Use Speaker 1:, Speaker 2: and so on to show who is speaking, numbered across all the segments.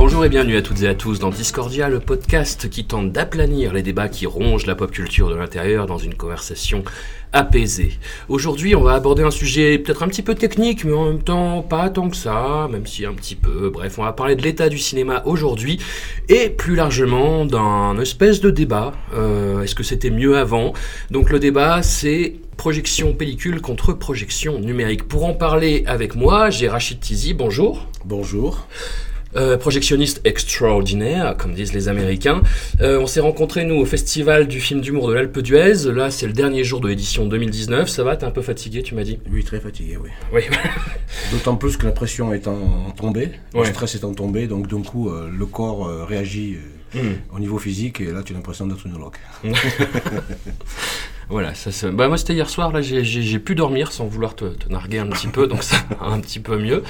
Speaker 1: Bonjour et bienvenue à toutes et à tous dans Discordia, le podcast qui tente d'aplanir les débats qui rongent la pop culture de l'intérieur dans une conversation apaisée. Aujourd'hui, on va aborder un sujet peut-être un petit peu technique, mais en même temps pas tant que ça, même si un petit peu. Bref, on va parler de l'état du cinéma aujourd'hui et plus largement d'un espèce de débat. Euh, Est-ce que c'était mieux avant? Donc le débat, c'est projection pellicule contre projection numérique. Pour en parler avec moi, j'ai Rachid Tizi, bonjour.
Speaker 2: Bonjour.
Speaker 1: Euh, projectionniste extraordinaire, comme disent les Américains. Euh, on s'est rencontrés, nous, au Festival du film d'humour de l'Alpe d'Huez. Là, c'est le dernier jour de l'édition 2019. Ça va? T'es un peu fatigué, tu m'as dit?
Speaker 2: Oui, très fatigué, oui.
Speaker 1: Oui.
Speaker 2: D'autant plus que la pression étant tombée, le stress étant tombé, donc d'un coup, euh, le corps réagit
Speaker 1: Hmm.
Speaker 2: au niveau physique, et là, tu as l'impression d'être une loque.
Speaker 1: Voilà, ça se... bah, moi c'était hier soir, là j'ai- pu dormir sans vouloir te, te narguer un petit peu, donc ça un petit peu mieux.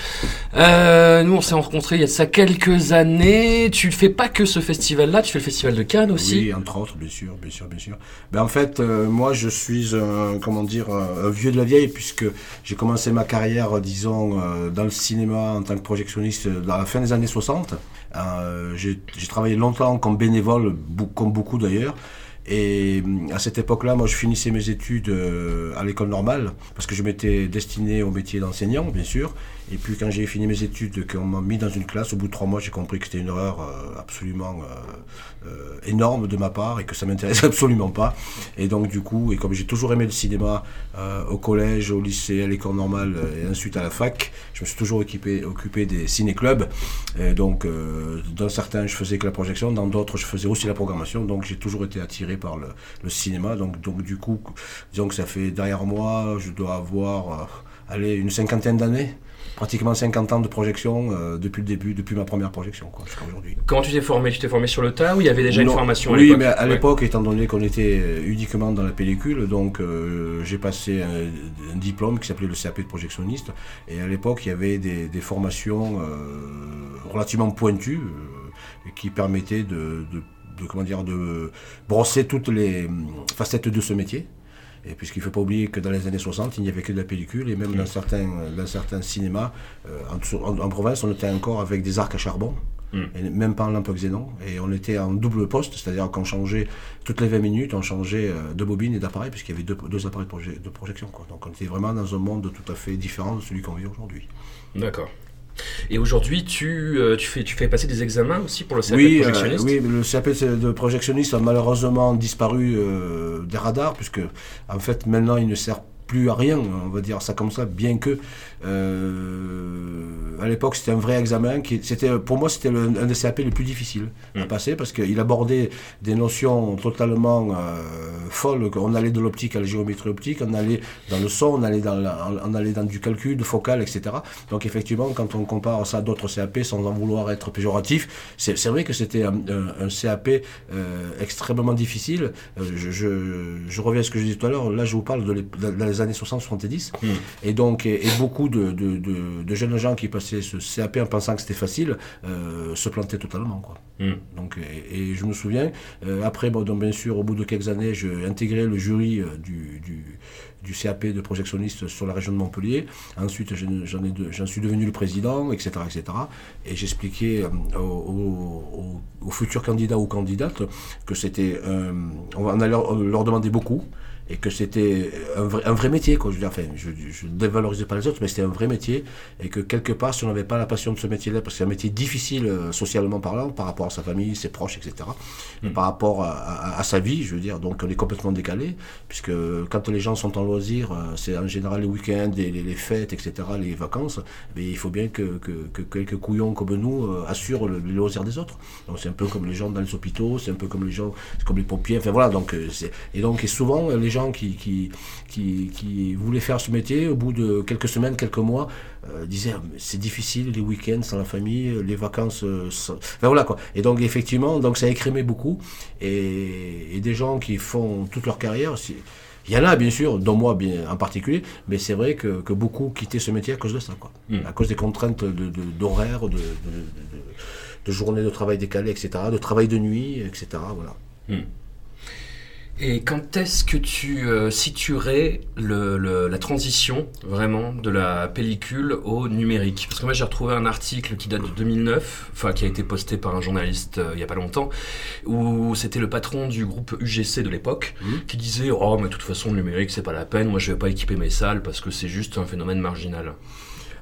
Speaker 1: Euh, nous on s'est rencontrés il y a ça quelques années, tu fais pas que ce festival-là, tu fais le festival de Cannes aussi
Speaker 2: Oui, entre autres, bien sûr, bien sûr, bien sûr. Ben, en fait, euh, moi, je suis un, comment dire, un, un vieux de la vieille, puisque j'ai commencé ma carrière, euh, disons, euh, dans le cinéma en tant que projectionniste euh, dans la fin des années 60. Euh, j'ai travaillé longtemps comme bénévole, comme beaucoup d'ailleurs. Et hum, à cette époque-là, moi, je finissais mes études euh, à l'école normale, parce que je m'étais destiné au métier d'enseignant, bien sûr. Et puis, quand j'ai fini mes études, qu'on m'a mis dans une classe, au bout de trois mois, j'ai compris que c'était une erreur euh, absolument euh, euh, énorme de ma part et que ça m'intéressait absolument pas. Et donc, du coup, et comme j'ai toujours aimé le cinéma au collège, au lycée, à l'école normale et ensuite à la fac, je me suis toujours occupé, des ciné-clubs. Et donc, dans certains, je faisais que la projection, dans d'autres, je faisais aussi la programmation. Donc, j'ai toujours été attiré par le, cinéma. Donc, donc, du coup, disons que ça fait derrière moi, je dois avoir, allez, une cinquantaine d'années. Pratiquement 50 ans de projection euh, depuis le début, depuis ma première projection, quoi, jusqu'à aujourd'hui.
Speaker 1: Comment tu t'es formé? Tu t'es formé sur le tas ou il y avait déjà une formation à
Speaker 2: Oui, mais à
Speaker 1: Ouais.
Speaker 2: l'époque, étant donné qu'on était euh, uniquement dans la pellicule, donc euh, j'ai passé un, un diplôme qui s'appelait le CAP de projectionniste. Et à l'époque, il y avait des, des formations euh, relativement pointues qui permettaient de, de, de, comment dire, de brosser toutes les hum, facettes de ce métier. Et puisqu'il ne faut pas oublier que dans les années 60, il n'y avait que de la pellicule, et même dans certains, dans certains cinémas, euh, en, en- en province, on était encore avec des arcs à charbon, et même pas en lampe xénon. Et on était en double poste, c'est-à-dire qu'on changeait toutes les 20 minutes, on changeait euh, de bobine et d'appareil, puisqu'il y avait deux, deux appareils de, proje- de projection. Quoi. Donc on était vraiment dans un monde tout à fait différent de celui qu'on vit aujourd'hui.
Speaker 1: D'accord. Et aujourd'hui, tu, euh, tu, fais, tu fais passer des examens aussi pour le CAP
Speaker 2: Oui,
Speaker 1: de
Speaker 2: euh,
Speaker 1: projectionniste
Speaker 2: oui, le CAP de projectionniste a malheureusement disparu euh, des radars, puisque en fait maintenant il ne sert plus à rien, on va dire ça comme ça, bien que euh, à l'époque c'était un vrai examen qui c'était pour moi c'était le- un des CAP les plus difficiles à passer parce qu'il abordait des notions totalement euh, folles on allait de l'optique à la géométrie optique on allait dans le son on allait dans la- on allait dans du calcul de focal etc donc effectivement quand on compare ça à d'autres CAP sans en vouloir être péjoratif c'est c'est vrai que c'était un, un- un CAP euh, extrêmement difficile. Je, je, je reviens à ce que je disais tout à l'heure. Là je vous parle de les, dans les années 60-70 et donc et, et beaucoup de, de, de- de jeunes gens qui passaient ce CAP en pensant que c'était facile euh, se plantaient totalement quoi
Speaker 1: Hmm.
Speaker 2: donc, et, et je me souviens, euh, après, bon, donc, bien sûr, au bout de quelques années, j'ai intégré le jury euh, du, du, du CAP de projectionniste sur la région de Montpellier. Ensuite, je- j'en suis devenu le président, etc. etc. et j'expliquais aux, aux- aux- aux futurs candidats ou candidates que c'était. euh, on allait leur, leur demander beaucoup. Et que c'était un vrai, un vrai métier. Quoi. Je, veux dire, enfin, je ne dévalorisais pas les autres, mais c'était un vrai métier et que quelque part, si on n'avait pas la passion de ce métier-là, parce que c'est un métier difficile euh, socialement parlant, par rapport à sa famille, ses proches, etc., et par rapport à, à- à sa vie, je veux dire, donc on est complètement décalé, puisque quand les gens sont en loisir, euh, c'est en général les week-ends, les, les- fêtes, etc., les vacances, mais il faut bien que, que- que quelques couillons comme nous euh, assurent le, les loisirs des autres. Donc c'est un peu comme les gens dans les hôpitaux, c'est un peu comme les gens, c'est comme les pompiers, enfin voilà, donc euh, et donc et souvent les gens qui, qui, qui, qui voulaient faire ce métier, au bout de quelques semaines, quelques mois, euh, disaient Ah, c'est difficile les week-ends sans la famille, les vacances, euh, sans- enfin voilà quoi. Et donc effectivement, donc ça a écrémé beaucoup, et, et des gens qui font toute leur carrière, il y en a bien sûr, dont moi bien en particulier, mais c'est vrai que, que beaucoup quittaient ce métier à cause de ça, quoi. À cause des contraintes d'horaire, de, de, de, de- de journées de travail décalées, etc., de travail de nuit, etc. Voilà.
Speaker 1: Et quand est-ce que tu euh, situerais le, le- la transition vraiment de la pellicule au numérique? Parce que moi j'ai retrouvé un article qui date de 2009, enfin qui a été posté par un journaliste euh, il y a pas longtemps, où c'était le patron du groupe UGC de l'époque qui disait oh mais de toute façon le numérique c'est pas la peine, moi je vais pas équiper mes salles parce que c'est juste un phénomène marginal.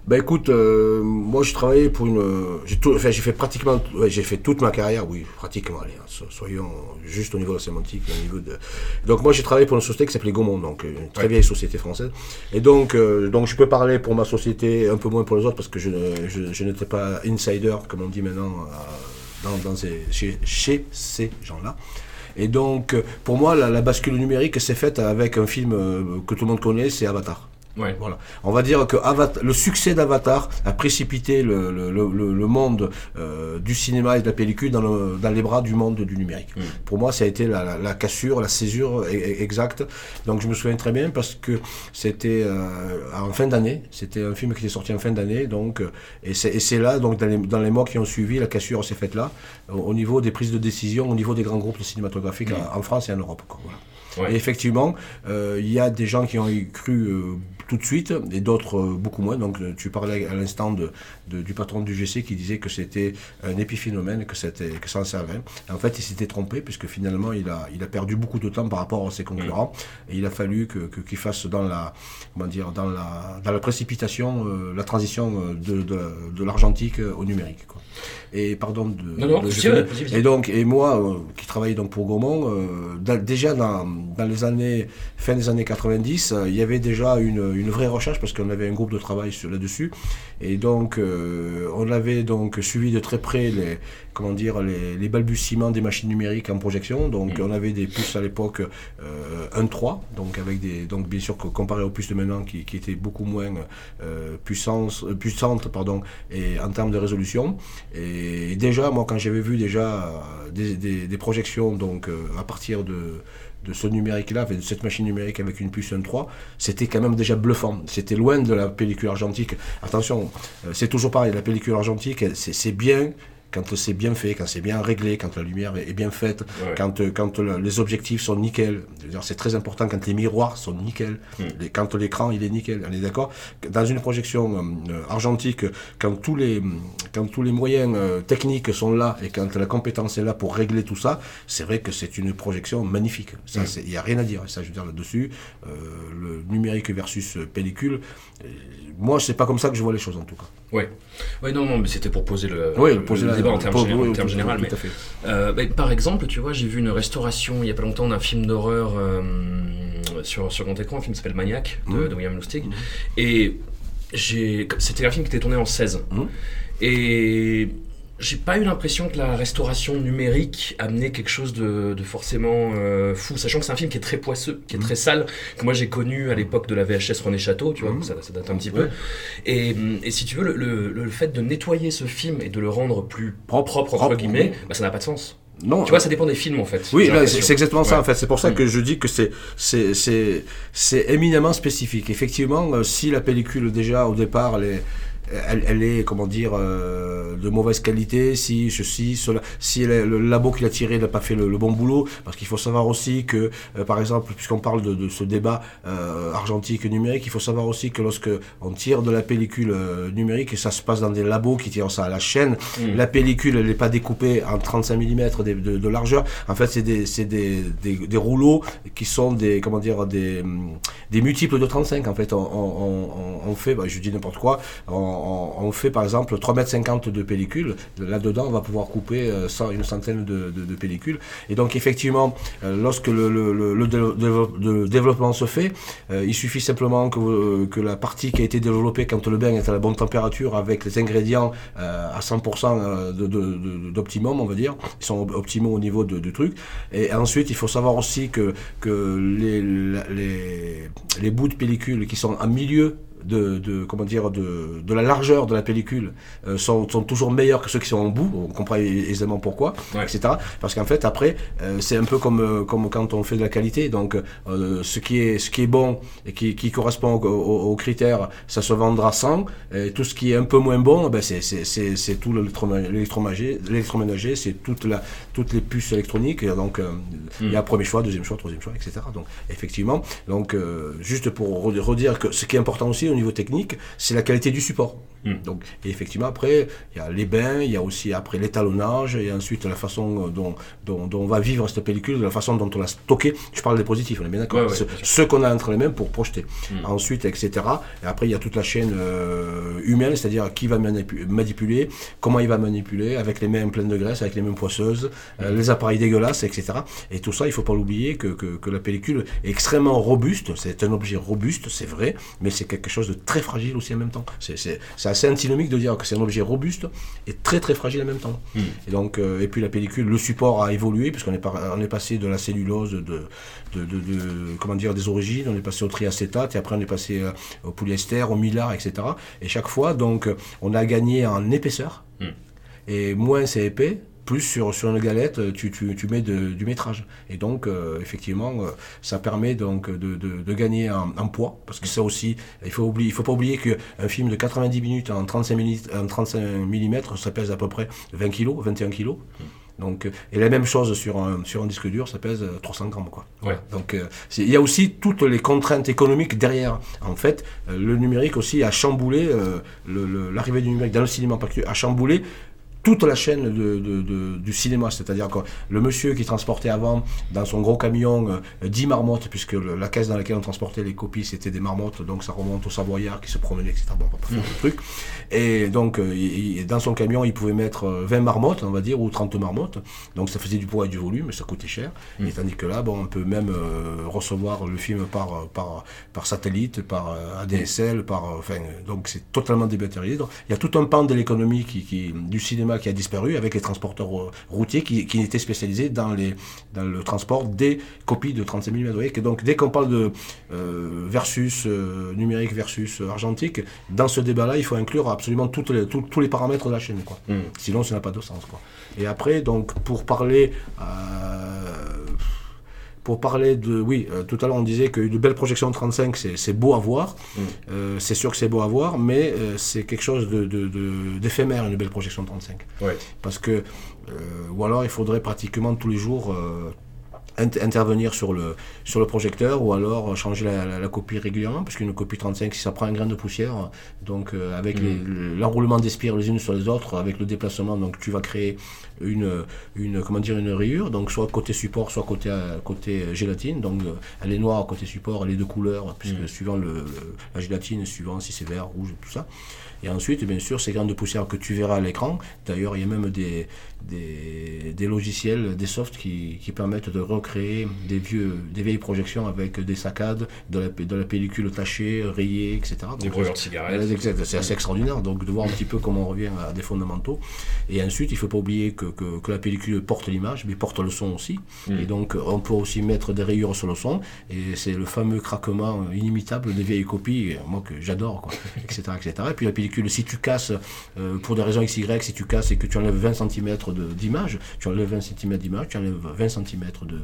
Speaker 2: Ben écoute, euh, moi j'ai travaillé pour une, j'ai tout, enfin j'ai fait pratiquement, ouais, j'ai fait toute ma carrière, oui, pratiquement, allez, hein, so- soyons juste au niveau de la sémantique, au niveau de. Donc moi j'ai travaillé pour une société qui s'appelait Gaumont, donc une très vieille société française. Et donc, euh, donc je peux parler pour ma société, un peu moins pour les autres parce que je, je, je n'étais pas insider, comme on dit maintenant, euh, dans, dans ces, chez, chez ces gens-là. Et donc, euh, pour moi, la, la bascule numérique s'est faite avec un film euh, que tout le monde connaît, c'est Avatar.
Speaker 1: Ouais.
Speaker 2: Voilà. On va dire que Avatar- le succès d'Avatar a précipité le, le, le, le- monde euh, du cinéma et de la pellicule dans, le- dans les bras du monde du numérique. Pour moi, ça a été la, la, la cassure, la césure e- e- exacte. Donc je me souviens très bien parce que c'était euh, en fin d'année. C'était un film qui était sorti en fin d'année. Donc, euh, et c'est là, donc dans les, dans les mois qui ont suivi, la cassure s'est faite là, au, au niveau des prises de décision, au niveau des grands groupes cinématographiques en, en France et en Europe. quoi. Voilà.
Speaker 1: Ouais.
Speaker 2: Et effectivement, euh, il y a des gens qui ont cru euh, tout de suite et d'autres euh, beaucoup moins. Donc euh, tu parlais à l'instant de, de- du patron du GC qui disait que c'était un épiphénomène, que, c'était, que ça en servait. En fait, il s'était trompé puisque finalement, il a, il a perdu beaucoup de temps par rapport à ses concurrents. Et il a fallu que, que- qu'il fasse dans la, comment dire, dans la, dans la précipitation euh, la transition de, de, de l'argentique au numérique. Quoi. Et pardon de...
Speaker 1: Non, non,
Speaker 2: de- je. Et donc, et moi, euh, qui travaillais donc pour Gaumont, euh, déjà dans, dans les années, fin des années 90, euh, il y avait déjà une, une vraie recherche parce qu'on avait un groupe de travail là-dessus. Et donc, euh, on avait donc suivi de très près les, comment dire, les, les balbutiements des machines numériques en projection. Donc, on avait des puces à l'époque euh, 1.3, donc avec des, donc bien sûr que comparé aux puces de maintenant qui, qui étaient beaucoup moins euh, puissance, euh, puissantes, pardon, et en termes de résolution. Et déjà, moi, quand j'avais vu déjà euh, des, projections, donc euh, à partir de, de ce numérique-là, de cette machine numérique avec une puce 1.3, c'était quand même déjà bluffant. C'était loin de la pellicule argentique. Attention, euh, c'est toujours pareil, la pellicule argentique, c'est bien quand c'est bien fait, quand c'est bien réglé, quand la lumière est bien faite,
Speaker 1: Ouais.
Speaker 2: quand, euh, quand le- les objectifs sont nickel. C'est très important quand les miroirs sont nickel, les- quand l'écran il est nickel. On est d'accord? Dans une projection euh, argentique, quand tous les, quand tous les moyens euh, techniques sont là et quand la compétence est là pour régler tout ça, c'est vrai que c'est une projection magnifique. Ça, c'est- il n'y a rien à dire. Ça, je veux dire là-dessus, euh, le numérique versus euh, pellicule. euh, moi, c'est pas comme ça que je vois les choses en tout cas.
Speaker 1: Ouais. Ouais, non, non, mais c'était pour poser le,
Speaker 2: Oui,
Speaker 1: le-
Speaker 2: poser
Speaker 1: le
Speaker 2: la-
Speaker 1: débat en termes général. en termes mais, euh, bah, par exemple, tu vois, j'ai vu une restauration il y a pas longtemps d'un film d'horreur euh, sur, sur grand écran, un film qui s'appelle Maniac de,
Speaker 2: Mmh.
Speaker 1: de William Lustig. Et j'ai, c'était un film qui était tourné en 16.
Speaker 2: Mmh.
Speaker 1: Et j'ai pas eu l'impression que la restauration numérique amenait quelque chose de, de forcément euh, fou, sachant que c'est un film qui est très poisseux, qui est très sale, que moi j'ai connu à l'époque de la VHS René Château, tu vois,
Speaker 2: Mhm.
Speaker 1: ça, ça date un petit peu. Et, et si tu veux, le, le- le fait de nettoyer ce film et de le rendre plus propre, propre entre
Speaker 2: Propre,
Speaker 1: guillemets, bah, ça n'a pas de sens.
Speaker 2: Non,
Speaker 1: Tu vois, ça dépend des films en fait.
Speaker 2: Oui, c'est exactement ça en fait. C'est pour ça
Speaker 1: Mm.
Speaker 2: que je dis que c'est éminemment spécifique. Effectivement, euh, si la pellicule déjà au départ, les elle, elle est, comment dire, euh, de mauvaise qualité, si ceci, cela, si le, le labo qu'il a tiré n'a pas fait le, le bon boulot, parce qu'il faut savoir aussi que, euh, par exemple, puisqu'on parle de, de ce débat euh, argentique numérique, il faut savoir aussi que lorsque on tire de la pellicule euh, numérique, et ça se passe dans des labos qui tirent ça à la chaîne, la pellicule, elle n'est pas découpée en 35 mm de, de, de largeur, en fait, c'est des, des, des, des rouleaux qui sont des, comment dire, des, des multiples de 35, en fait, on, on, on, on fait, bah, je dis n'importe quoi, on, on, fait par exemple 3,50 m de pellicule. Là-dedans, on va pouvoir couper euh, une centaine de, pellicules. Et donc, effectivement, euh, lorsque le, le, le, le dé- développe- le développement se fait, euh, il suffit simplement que, la partie qui a été développée quand le bain est à la bonne température avec les ingrédients à 100% euh, de- de- de- d'optimum, on va dire. Ils sont op- optimaux au niveau du truc. Et ensuite, il faut savoir aussi que, les, les bouts de pellicule qui sont en milieu de, de comment dire de, de la largeur de la pellicule euh, sont, sont toujours meilleurs que ceux qui sont en bout. On comprend aisément pourquoi,
Speaker 1: Ouais.
Speaker 2: etc. Parce qu'en fait après euh, c'est un peu comme euh, comme quand on fait de la qualité. Donc euh, ce qui est ce qui est bon et qui, qui correspond aux, aux- aux critères, ça se vendra 100. Et tout ce qui est un peu moins bon, ben c'est tout l'électroménager, c'est toute la toutes les puces électroniques. Donc euh, il y a premier choix, deuxième choix, troisième choix, etc. Donc effectivement, donc euh, juste pour re- redire que ce qui est important aussi au niveau technique, c'est la qualité du support. Donc et effectivement après il y a les bains, il y a aussi après l'étalonnage et ensuite la façon euh, dont, dont, dont on va vivre cette pellicule, la façon dont on l'a stocké. Je parle des positifs, on est bien d'accord.
Speaker 1: Ouais, ouais,
Speaker 2: Ce- qu'on a entre les mains pour projeter. Ensuite, etc. Et après, il y a toute la chaîne euh, humaine, c'est-à-dire qui va manipu- manipuler, comment il va manipuler, avec les mains pleines de graisse, avec les mains poisseuses, euh, les appareils dégueulasses, etc. Et tout ça, il faut pas l'oublier que, que, que la pellicule est extrêmement robuste. C'est un objet robuste, c'est vrai, mais c'est quelque chose de très fragile aussi en même temps. C'est c'est assez antinomique de dire que c'est un objet robuste et très très fragile en même temps. Et donc, euh, et puis la pellicule, le support a évolué puisqu'on est, par- on est passé de la cellulose de, de, de, de- comment dire, des origines, on est passé au triacétate et après on est passé euh, au polyester, au mylar, etc. Et chaque fois, donc, on a gagné en épaisseur et moins c'est épais. Plus sur, sur une galette, euh, tu, tu, tu mets de- du métrage. Et donc, euh, effectivement, euh, ça permet donc de, de, de gagner en, en poids. Parce que ça aussi, il faut oublier, il faut pas oublier qu'un film de 90 minutes en 35 mm, en 35 mm, ça pèse à peu près 20 kg, 21 kg. Donc, euh, et la même chose sur un, sur un disque dur, ça pèse euh, 300 grammes. Quoi.
Speaker 1: Ouais.
Speaker 2: Donc euh, il y a aussi toutes les contraintes économiques derrière. En fait, euh, le numérique aussi a chamboulé, euh, l'arrivée du numérique dans le cinéma en particulier, a chamboulé toute la chaîne de, de- de- du cinéma. C'est-à-dire que le monsieur qui transportait avant dans son gros camion euh, 10 marmottes, puisque le- la caisse dans laquelle on transportait les copies, c'était des marmottes, donc ça remonte au Savoyard qui se promenait, etc. Bon, on va pas faire le truc. Et donc, euh, il- il- dans son camion, il pouvait mettre euh, 20 marmottes, on va dire, ou 30 marmottes. Donc ça faisait du poids et du volume, mais ça coûtait cher. Et tandis que là, bon, on peut même euh, recevoir le film par, par, par satellite, par euh, ADSL, par, euh, enfin, euh, donc c'est totalement. Donc, il y a tout un pan de l'économie qui, qui, du cinéma qui a disparu avec les transporteurs euh, routiers qui, qui étaient spécialisés dans, les, dans le transport des copies de 35 mm. Donc dès qu'on parle de euh, versus euh, numérique versus argentique, dans ce débat-là, il faut inclure absolument toutes les, tous- tous les paramètres de la chaîne. Quoi. Sinon, ça n'a pas de sens. Quoi. Et après, donc, pour parler. euh, pour parler de. Oui, euh, tout à l'heure on disait qu'une belle projection 35, c'est beau à voir. Euh, c'est sûr que c'est beau à voir, mais euh, c'est quelque chose de- de- de- d'éphémère, une belle projection 35.
Speaker 1: Ouais.
Speaker 2: Parce que. ou alors il faudrait pratiquement tous les jours. Int- intervenir sur le, sur le projecteur ou alors changer la, la- la copie régulièrement parce qu'une copie 35 si ça prend un grain de poussière donc euh, avec les- l'enroulement des spires les unes sur les autres avec le déplacement donc tu vas créer une, une comment dire une rayure donc soit côté support soit côté côté gélatine donc euh, elle est noire côté support elle est de couleur puisque suivant le, le- la gélatine suivant si c'est vert rouge tout ça. Et ensuite, bien sûr, ces grains de poussière que tu verras à l'écran, d'ailleurs, il y a même des, des, des logiciels, des softs qui, qui permettent de recréer des, vieux, des vieilles projections avec des saccades, de la, de la pellicule tachée, rayée, etc.
Speaker 1: Des
Speaker 2: Donc,
Speaker 1: brûleurs de cigarettes.
Speaker 2: Exact, C'est assez extraordinaire, donc de voir un petit peu comment on revient à des fondamentaux. Et ensuite, il ne faut pas oublier que, que, que la pellicule porte l'image, mais porte le son aussi. Et donc, on peut aussi mettre des rayures sur le son. Et c'est le fameux craquement inimitable des vieilles copies, euh, moi que j'adore, quoi, etc., etc. Et puis la pellicule, si tu casses, euh, pour des raisons XY, si tu casses et que tu enlèves 20 cm d'image, tu enlèves 20 cm d'image, tu enlèves 20 cm de,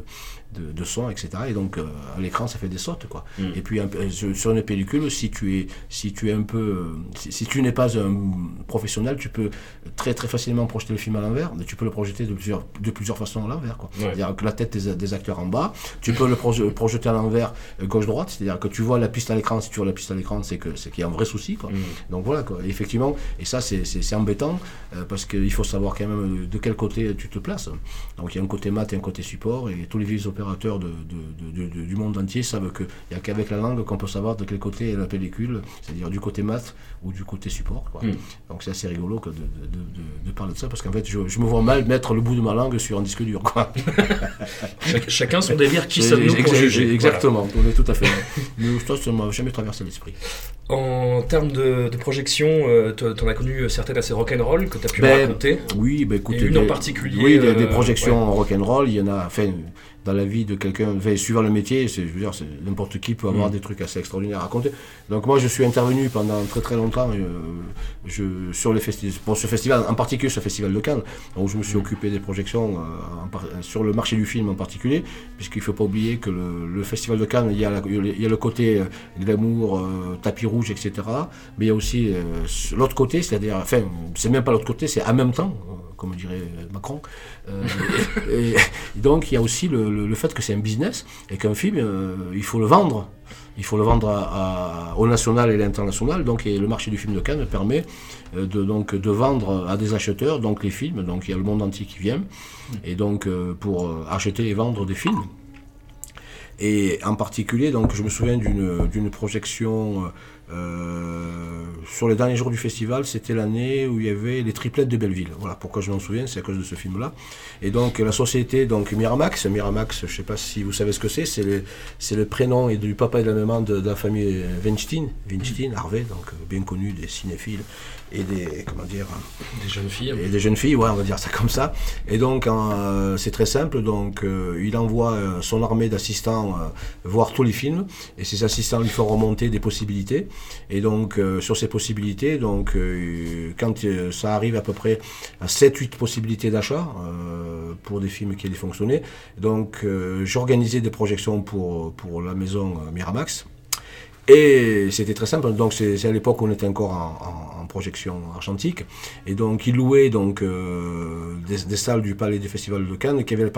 Speaker 2: de, de son, etc. Et donc euh, à l'écran, ça fait des sautes, quoi.
Speaker 1: Mm.
Speaker 2: Et puis un peu- sur une pellicule, si tu es, si tu es un peu, euh, si, si tu n'es pas un professionnel, tu peux très très facilement projeter le film à l'envers, mais tu peux le projeter de plusieurs, de plusieurs façons à l'envers, quoi.
Speaker 1: Ouais.
Speaker 2: C'est-à-dire que la tête des, des acteurs en bas, tu peux le proje- projeter à l'envers euh, gauche-droite, c'est-à-dire que tu vois la piste à l'écran, si tu vois la piste à l'écran, c'est qu'il y a un vrai souci, quoi.
Speaker 1: Mm.
Speaker 2: Donc voilà, quoi. Effectivement, et ça c'est- embêtant euh, parce qu'il faut savoir quand même euh, de quel côté tu te places. Donc il y a un côté mat et un côté support, et tous les vieux opérateurs de, de- de- de- du monde entier savent qu'il n'y a qu'avec la langue qu'on peut savoir de quel côté est la pellicule, c'est-à-dire du côté mat ou du côté support. quoi.
Speaker 1: Mm.
Speaker 2: Donc c'est assez rigolo que de, parler de ça, parce qu'en fait je, je me vois mal mettre le bout de ma langue sur un disque dur. Quoi.
Speaker 1: Chac- chacun son délire, qui sommes-nous
Speaker 2: Exactement, on est tout à fait. Mais ça, ça m'a jamais traversé l'esprit.
Speaker 1: En termes de, projection, euh, t'en t'en as connu certaines assez rock'n'roll que tu as pu
Speaker 2: Ben,
Speaker 1: raconter.
Speaker 2: Oui, écoutez,
Speaker 1: Et une en particulier,
Speaker 2: Oui, des, des
Speaker 1: euh,
Speaker 2: projections rock'n'roll, il y en a. Enfin, dans la vie de quelqu'un, enfin, suivant le métier, c'est, je veux dire, c'est- n'importe qui peut avoir
Speaker 1: Mm.
Speaker 2: des trucs assez extraordinaires à raconter. Donc moi, je suis intervenu pendant très très longtemps euh, je, sur les festivals, pour ce festival, en particulier ce festival de Cannes, où je me suis
Speaker 1: Mm.
Speaker 2: occupé des projections euh, par- sur le marché du film en particulier, puisqu'il ne faut pas oublier que le, le festival de Cannes, il y a, la- il y a le côté euh, glamour, euh, tapis rouge, etc. Mais il y a aussi l'autre côté, c'est-à-dire, enfin, c'est même pas l'autre côté, c'est en même temps, comme dirait Macron. Euh, donc il y a aussi le, fait que c'est un business et qu'un film, euh, il faut le vendre. Il faut le vendre au national et à l'international. Donc et le marché du film de Cannes permet euh, de, donc, de vendre à des acheteurs donc les films. Donc il y a le monde entier qui vient. Et donc pour acheter et vendre des films. Et en particulier, donc, je me souviens d'une projection euh, sur les derniers jours du festival. C'était l'année où il y avait les triplettes de Belleville. Voilà pourquoi je m'en souviens, c'est à cause de ce film-là. Et donc la société, donc Miramax, Miramax, je ne sais pas si vous savez ce que c'est, c'est le, prénom et du papa et de la maman de, de la famille Weinstein, Weinstein, Harvey, donc bien connu des cinéphiles et des comment dire
Speaker 1: Des jeunes filles.
Speaker 2: et des jeunes filles, ouais, on va dire ça comme ça. Et donc, euh, c'est très simple. Donc, euh, il envoie euh, son armée d'assistants voir tous les films, et ces assistants lui font remonter des possibilités. Et donc, sur ces possibilités, donc, quand ça arrive à peu près à 7-8 possibilités d'achat pour des films qui allaient fonctionner, donc, j'organisais des projections pour, pour la maison Miramax. Et c'était très simple. Donc c'est à l'époque où on était encore en, projection argentique. Et donc ils louaient donc euh, des, salles du Palais du Festival de Cannes qui avaient la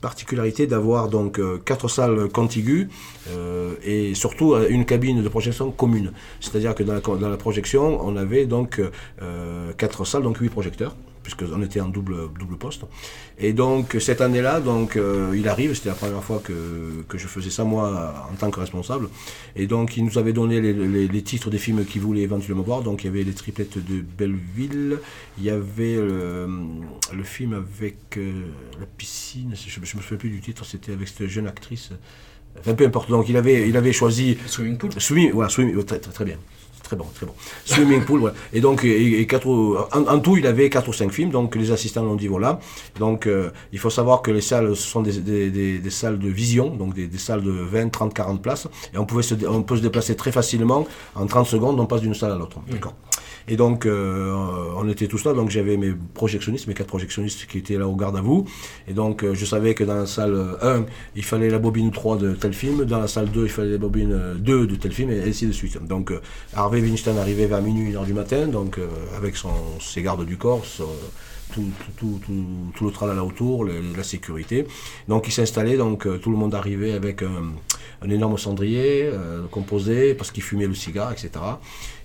Speaker 2: particularité d'avoir donc euh, quatre salles contiguës euh, et surtout une cabine de projection commune. C'est-à-dire que dans la, dans la projection, on avait donc quatre salles, donc huit projecteurs puisqu'on était en double, double poste. Et donc cette année-là, donc euh, il arrive, c'était la première fois que, que je faisais ça moi en tant que responsable. Et donc il nous avait donné les, les- les titres des films qu'il voulait éventuellement voir. Donc il y avait les triplettes de Belleville, il y avait le, le film avec euh, la piscine, je ne me souviens plus du titre, c'était avec cette jeune actrice. Enfin peu importe, donc il avait, il avait choisi
Speaker 1: Swimming pool.
Speaker 2: Swimming, voilà, swimming, très, très, très bien. Très bon, très bon. Swimming pool, voilà. Et donc, et, et quatre, en, en tout, il avait 4 ou 5 films, donc les assistants l'ont dit, voilà. Donc, euh, il faut savoir que les salles, ce sont des, des, des, des salles de vision, donc des, salles de 20, 30, 40 places. Et on, pouvait se, on peut se déplacer très facilement. En 30 secondes, on passe d'une salle à l'autre. D'accord. Et donc, euh, on était tous là. Donc, j'avais mes projectionnistes, mes quatre projectionnistes qui étaient là au garde à vous. Et donc, euh, je savais que dans la salle 1, il fallait la bobine 3 de tel film. Dans la salle 2, il fallait la bobine euh, 2 de tel film, et ainsi de suite. Donc, euh, Harvey Weinstein arrivait vers minuit, 1h du matin, donc euh, avec son, ses gardes du corps, tout, tout, tout, tout, le tralala autour, la sécurité. Donc, il s'installait, donc euh, tout le monde arrivait avec un, un énorme cendrier euh, composé, parce qu'il fumait le cigare, etc.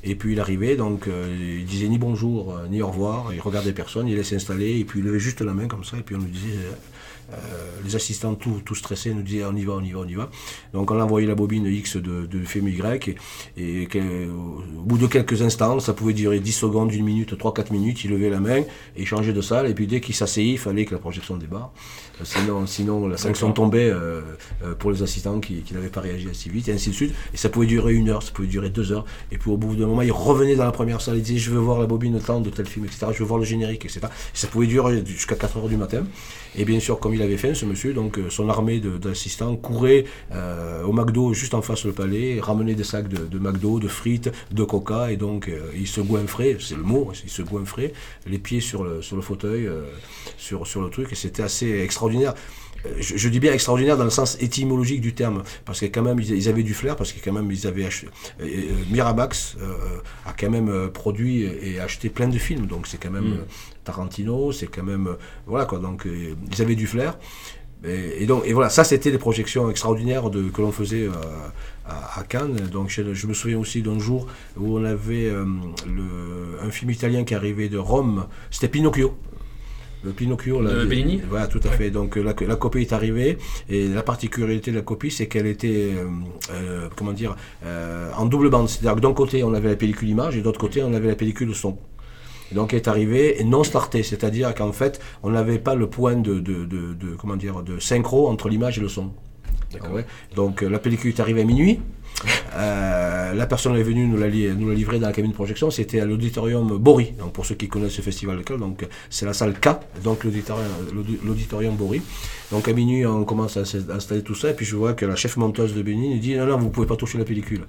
Speaker 2: Et puis il arrivait, donc euh, il disait ni bonjour, euh, ni au revoir, il regardait personne, il laissait s'installer, et puis il levait juste la main comme ça, et puis on nous disait, euh, les assistants tout, tout stressés nous disaient on y va, on y va, on y va. Donc on envoyait la bobine X de, de et, au bout de quelques instants, ça pouvait durer 10 secondes, une minute, 3-4 minutes, il levait la main, et changeait de salle, et puis dès qu'il s'asseyait, il fallait que la projection débarre. Sinon, sinon la sanction tombait euh, euh, pour les assistants qui, qui n'avaient pas réagi assez vite, et ainsi de suite. Et ça pouvait durer une heure, ça pouvait durer deux heures. Et puis au bout d'un moment, il revenait dans la première salle, il disait Je veux voir la bobine temps de tel film, etc. Je veux voir le générique, etc. Et ça pouvait durer jusqu'à 4 heures du matin. Et bien sûr, comme il avait fait, ce monsieur, donc euh, son armée de- d'assistants courait euh, au McDo juste en face le palais, ramenait des sacs de, de McDo, de frites, de coca, et donc euh, il se goinfrait, c'est le mot, il se goinfrait, les pieds sur le, sur le fauteuil, sur, sur le truc, et c'était assez extraordinaire. Euh, Je, je dis bien extraordinaire dans le sens étymologique du terme, parce que quand même ils, ils avaient du flair, parce que quand même ils avaient acheté. euh, euh, Miramax euh, a quand même produit et acheté plein de films, donc c'est quand même euh, Tarantino, c'est quand même voilà quoi. Donc euh, ils avaient du flair. Et, et donc et voilà, ça c'était des projections extraordinaires de, que l'on faisait à, à Cannes. Donc je, je me souviens aussi d'un jour où on avait le, un film italien qui arrivait de Rome, c'était Pinocchio. Le Pinocchio, là,
Speaker 1: De Bellini
Speaker 2: Voilà, tout à fait. Donc euh, la, la copie est arrivée et la particularité de la copie, c'est qu'elle était, euh, euh, comment dire, euh, en double bande. C'est-à-dire que d'un côté, on avait la pellicule image et de l'autre côté, on avait la pellicule son. Donc elle est arrivée non startée, c'est-à-dire qu'en fait, on n'avait pas le point de, de, de, de- comment dire, de synchro entre l'image et le son. Ouais. Donc la pellicule est arrivée à minuit. Euh, la personne est venue nous la, nous la livrer dans la cabine de projection, c'était à l'auditorium Bory. Donc pour ceux qui connaissent ce festival local, donc c'est la salle K, donc l'auditorium, l'audi- l'auditorium Bory. Donc à minuit, on commence à installer tout ça, et puis je vois que la chef monteuse de Bénin nous dit non non, vous pouvez pas toucher la pellicule.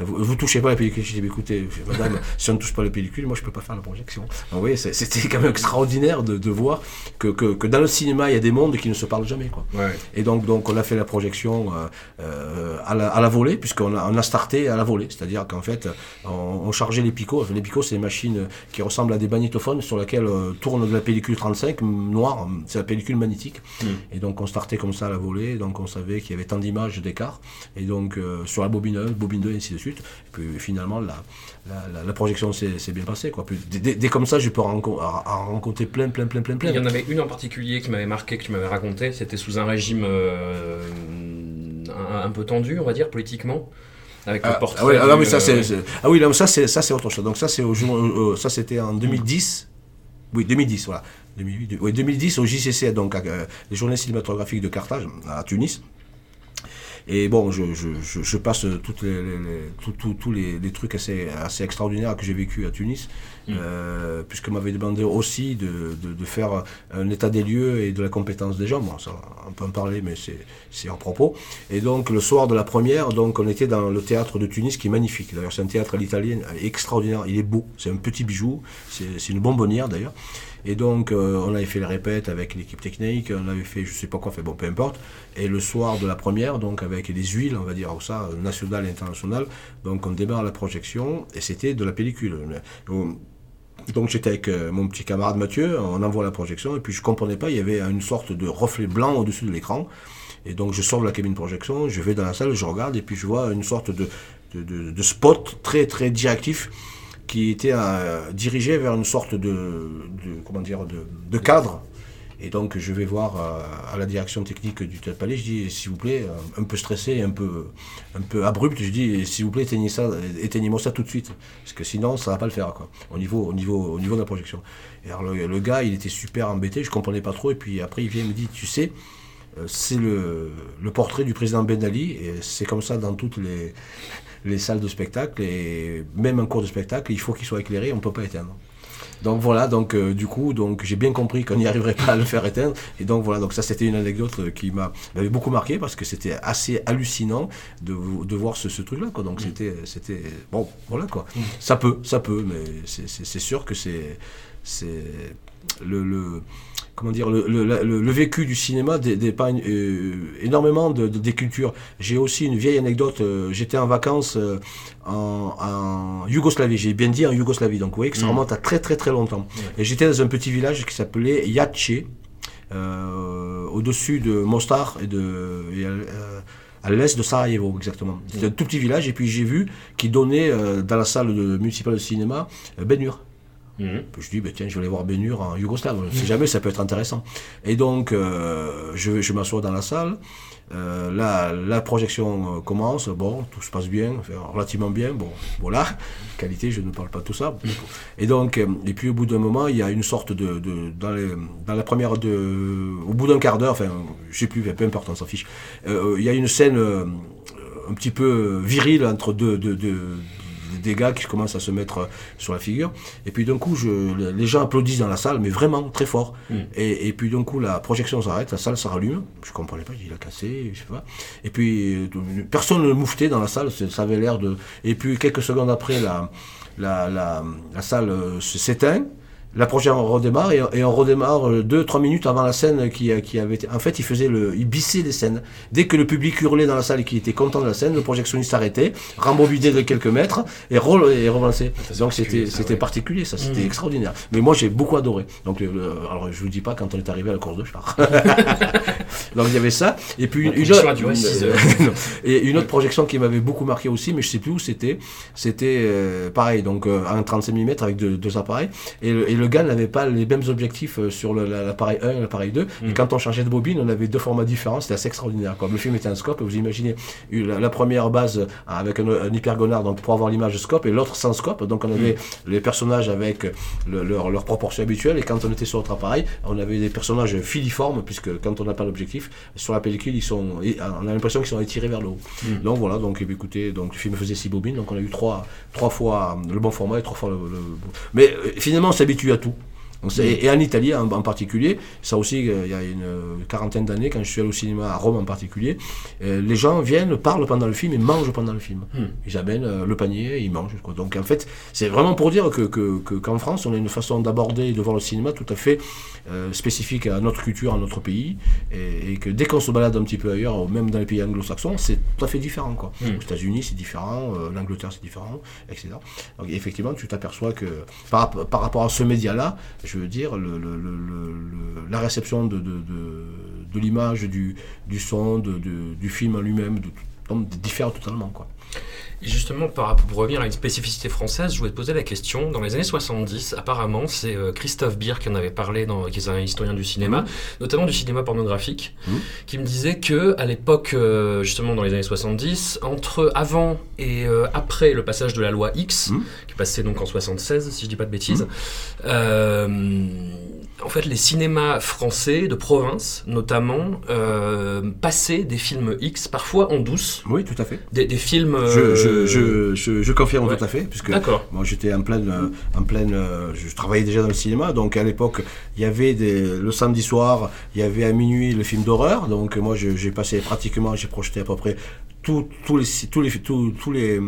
Speaker 2: Vous, vous touchez pas la pellicule. Je dis écoutez, madame, si on ne touche pas la pellicule, moi je peux pas faire la projection. Vous voyez, c'était quand même extraordinaire de, de voir que, que, que dans le cinéma, il y a des mondes qui ne se parlent jamais quoi.
Speaker 1: Ouais.
Speaker 2: Et donc, donc on a fait la projection euh, euh, à, la, à la volée, puisqu'on a, on a starté à la volée. C'est-à-dire qu'en fait, on, on chargeait les picots. Les picots, c'est des machines qui ressemblent à des magnétophones sur lesquelles euh, tourne de la pellicule 35 m- noire. C'est la pellicule magnétique. Et donc, on startait comme ça à la volée. Donc, on savait qu'il y avait tant d'images d'écart. Et donc, euh, sur la bobine 1, bobine 2, et ainsi de suite. Et puis, finalement, la, la, la- projection s'est bien passée. Quoi. Puis, dès, comme ça, je peux en, renco- en- en rencontrer plein, plein, plein, plein, plein.
Speaker 1: Il y en avait une en particulier qui m'avait marqué, que tu m'avais raconté. C'était sous un régime euh, un, un peu tendu, on va dire, politiquement. Avec le
Speaker 2: Ah,
Speaker 1: portrait.
Speaker 2: ah oui, ah mais ça c'est ah oui, non, ça c'est ça c'est autre chose. Donc ça c'est au jour euh, euh, ça c'était en 2010. Oui, 2010 voilà. 2008, oui, 2010 au JCC donc à, euh, les journées cinématographiques de Carthage à Tunis. Et bon, je, je, je, je passe toutes les, les- les- tout- tout- tous les, les trucs assez, assez extraordinaires que j'ai vécu à Tunis, euh, puisque m'avait demandé aussi de, de, de faire un état des lieux et de la compétence des gens. Bon, ça, on peut en parler, mais c'est c'est hors propos. Et donc, le soir de la première, donc, on était dans le théâtre de Tunis, qui est magnifique. D'ailleurs, c'est un théâtre à l'italienne, extraordinaire. Il est beau, c'est un petit bijou, c'est c'est une bonbonnière d'ailleurs. Et donc, euh, on avait fait les répètes avec l'équipe technique, on avait fait je sais pas quoi, fait bon, peu importe. Et le soir de la première, donc avec les huiles, on va dire ça, nationales et internationales, donc on démarre la projection et c'était de la pellicule. On- donc j'étais avec euh, mon petit camarade Mathieu, on envoie la projection et puis je comprenais pas, il y avait une sorte de reflet blanc au-dessus de l'écran. Et donc je sors de la cabine projection, je vais dans la salle, je regarde et puis je vois une sorte de- de spot très très directif qui était euh, dirigé vers une sorte de, comment dire de, cadre. Et donc je vais voir euh, à la direction technique du Théâtre Palais, je dis s'il vous plaît, euh, un peu stressé, un peu, un peu abrupt, je dis s'il vous plaît éteignez ça, éteignez-moi ça tout de suite, parce que sinon ça va pas le faire quoi, au niveau, au niveau, au niveau de la projection. Alors le, gars il était super embêté, je comprenais pas trop, et puis après il vient et me dit tu sais, c'est le portrait du président Ben Ali, et c'est comme ça dans toutes les, les salles de spectacle, et même en cours de spectacle, il faut qu'il soit éclairé, on peut pas éteindre. Donc voilà, donc euh, du coup, donc j'ai bien compris qu'on n'y arriverait pas à le faire éteindre. Et donc voilà, donc ça c'était une anecdote euh, qui m'a m'avait beaucoup marqué parce que c'était assez hallucinant de, de voir ce, ce truc-là. Quoi. Donc c'était, c'était bon, voilà quoi. Ça peut, ça peut, mais c'est, c'est, c'est sûr que c'est, c'est le, le comment dire, le, le, le- le vécu du cinéma dé- dépeint euh, énormément de, de- des cultures. J'ai aussi une vieille anecdote. euh, J'étais en vacances euh, en, en Yougoslavie. J'ai bien dit en Yougoslavie. Donc vous voyez que ça remonte à très très très longtemps. Et j'étais dans un petit village qui s'appelait Yace, euh, au-dessus de Mostar et, de, et à, l'est de Sarajevo exactement. C'était un tout petit village et puis j'ai vu qu'il donnait euh, dans la salle de, municipale de cinéma Ben Hur.
Speaker 1: Mhm.
Speaker 2: Puis je dis, ben tiens, je vais aller voir Bénur en Yougoslave. Si jamais, ça peut être intéressant. Et donc, euh, je, je m'assois dans la salle. Euh, là, la projection euh, commence. Bon, tout se passe bien, enfin, relativement bien. Bon, voilà. Qualité, je ne parle pas de tout ça. Et donc, et puis au bout d'un moment, il y a une sorte de, de dans, les, dans la première de, au bout d'un quart d'heure, enfin, je sais plus, peu importe, on s'en fiche. Euh, il y a une scène un petit peu virile entre deux, deux, deux, des gars qui commencent à se mettre euh, sur la figure. Et puis d'un coup, je, les gens applaudissent dans la salle, mais vraiment très fort.
Speaker 1: Mm.
Speaker 2: Et, et puis d'un coup, la projection s'arrête, la salle se rallume. Je comprenais pas, il a cassé, je sais pas. Et puis euh, personne ne mouftait dans la salle, ça avait l'air de. Et puis quelques secondes après, la, la, la, la salle euh, s'éteint. La projection redémarre et, et on redémarre 2-3 minutes avant la scène qui, qui avait été. En fait, il faisait le, il bissait les scènes. Dès que le public hurlait dans la salle et qu'il était content de la scène, le projectionniste s'arrêtait, rembobinait de quelques mètres et, re, et relançait. Donc c'était c'était particulier, ça c'était
Speaker 1: Mhm.
Speaker 2: extraordinaire. Mais moi j'ai beaucoup adoré. Donc le- alors je vous dis pas quand on est arrivé à la course de char. Donc il y avait ça et puis une, autre et une autre projection qui m'avait beaucoup marqué aussi, mais je sais plus où c'était. C'était euh, pareil, donc euh, un 35 mm avec deux, deux appareils. Et le, et le gars n'avait pas les mêmes objectifs euh, sur le- la- l'appareil 1 et l'appareil 2. Et
Speaker 1: Mm.
Speaker 2: quand on changeait de bobine, on avait deux formats différents. C'était assez extraordinaire. Quoi. Le film était un scope. Vous imaginez la, la première base euh, avec un, un hypergonard donc pour avoir l'image scope et l'autre sans scope. Donc on avait les personnages avec le- leur, leur proportion habituelle. Et quand on était sur notre appareil, on avait des personnages filiformes puisque quand on n'a pas l'objectif, sur la pellicule, ils sont, et on a l'impression qu'ils sont étirés vers le haut. Donc voilà, donc eh écoutez, donc le film faisait six bobines, donc on a eu trois, trois fois le bon format et trois fois le. le- Mais euh, finalement, on s'habitue à tout. Et, et en Italie en, en particulier, ça aussi, euh, il y a une quarantaine d'années, quand je suis allé au cinéma à Rome en particulier, euh, les gens viennent, parlent pendant le film et mangent pendant le film. Ils amènent euh, le panier, ils mangent. Quoi. Donc en fait, c'est vraiment pour dire que, que- que- qu'en France, on a une façon d'aborder et de voir le cinéma tout à fait euh, spécifique à notre culture, à notre pays, et, et que dès qu'on se balade un petit peu ailleurs, même dans les pays anglo-saxons, c'est tout à fait différent. Quoi.
Speaker 1: Mm.
Speaker 2: Aux États-Unis, c'est différent, euh, l'Angleterre, c'est différent, etc. Donc effectivement, tu t'aperçois que par, par rapport à ce média-là, je veux dire, la réception de, l'image, du, son, du film en lui-même, diffère totalement.
Speaker 1: Et justement, par pour revenir à une spécificité française, je voulais te poser la question. Dans les années 70, apparemment, c'est euh, Christophe Beer qui en avait parlé, dans, qui est un historien du cinéma, notamment du cinéma pornographique,
Speaker 2: Mhm.
Speaker 1: qui me disait que à l'époque, euh, justement dans les années 70, entre avant et euh, après le passage de la loi X,
Speaker 2: Mhm.
Speaker 1: qui passait donc en 76, si je dis pas de bêtises, en fait, les cinémas français de province, notamment, euh, passaient des films X, parfois en douce,
Speaker 2: Oui, tout à fait.
Speaker 1: des, des films.
Speaker 2: Je,
Speaker 1: euh,
Speaker 2: je, je, je, je confirme
Speaker 1: ouais.
Speaker 2: tout à fait, puisque
Speaker 1: D'accord.
Speaker 2: moi j'étais en pleine, en pleine, euh, je travaillais déjà dans le cinéma, donc à l'époque il y avait des, le samedi soir, il y avait à minuit le film d'horreur, donc moi j'ai passé pratiquement, j'ai projeté à peu près tous tous les, tous les, tous, tous les,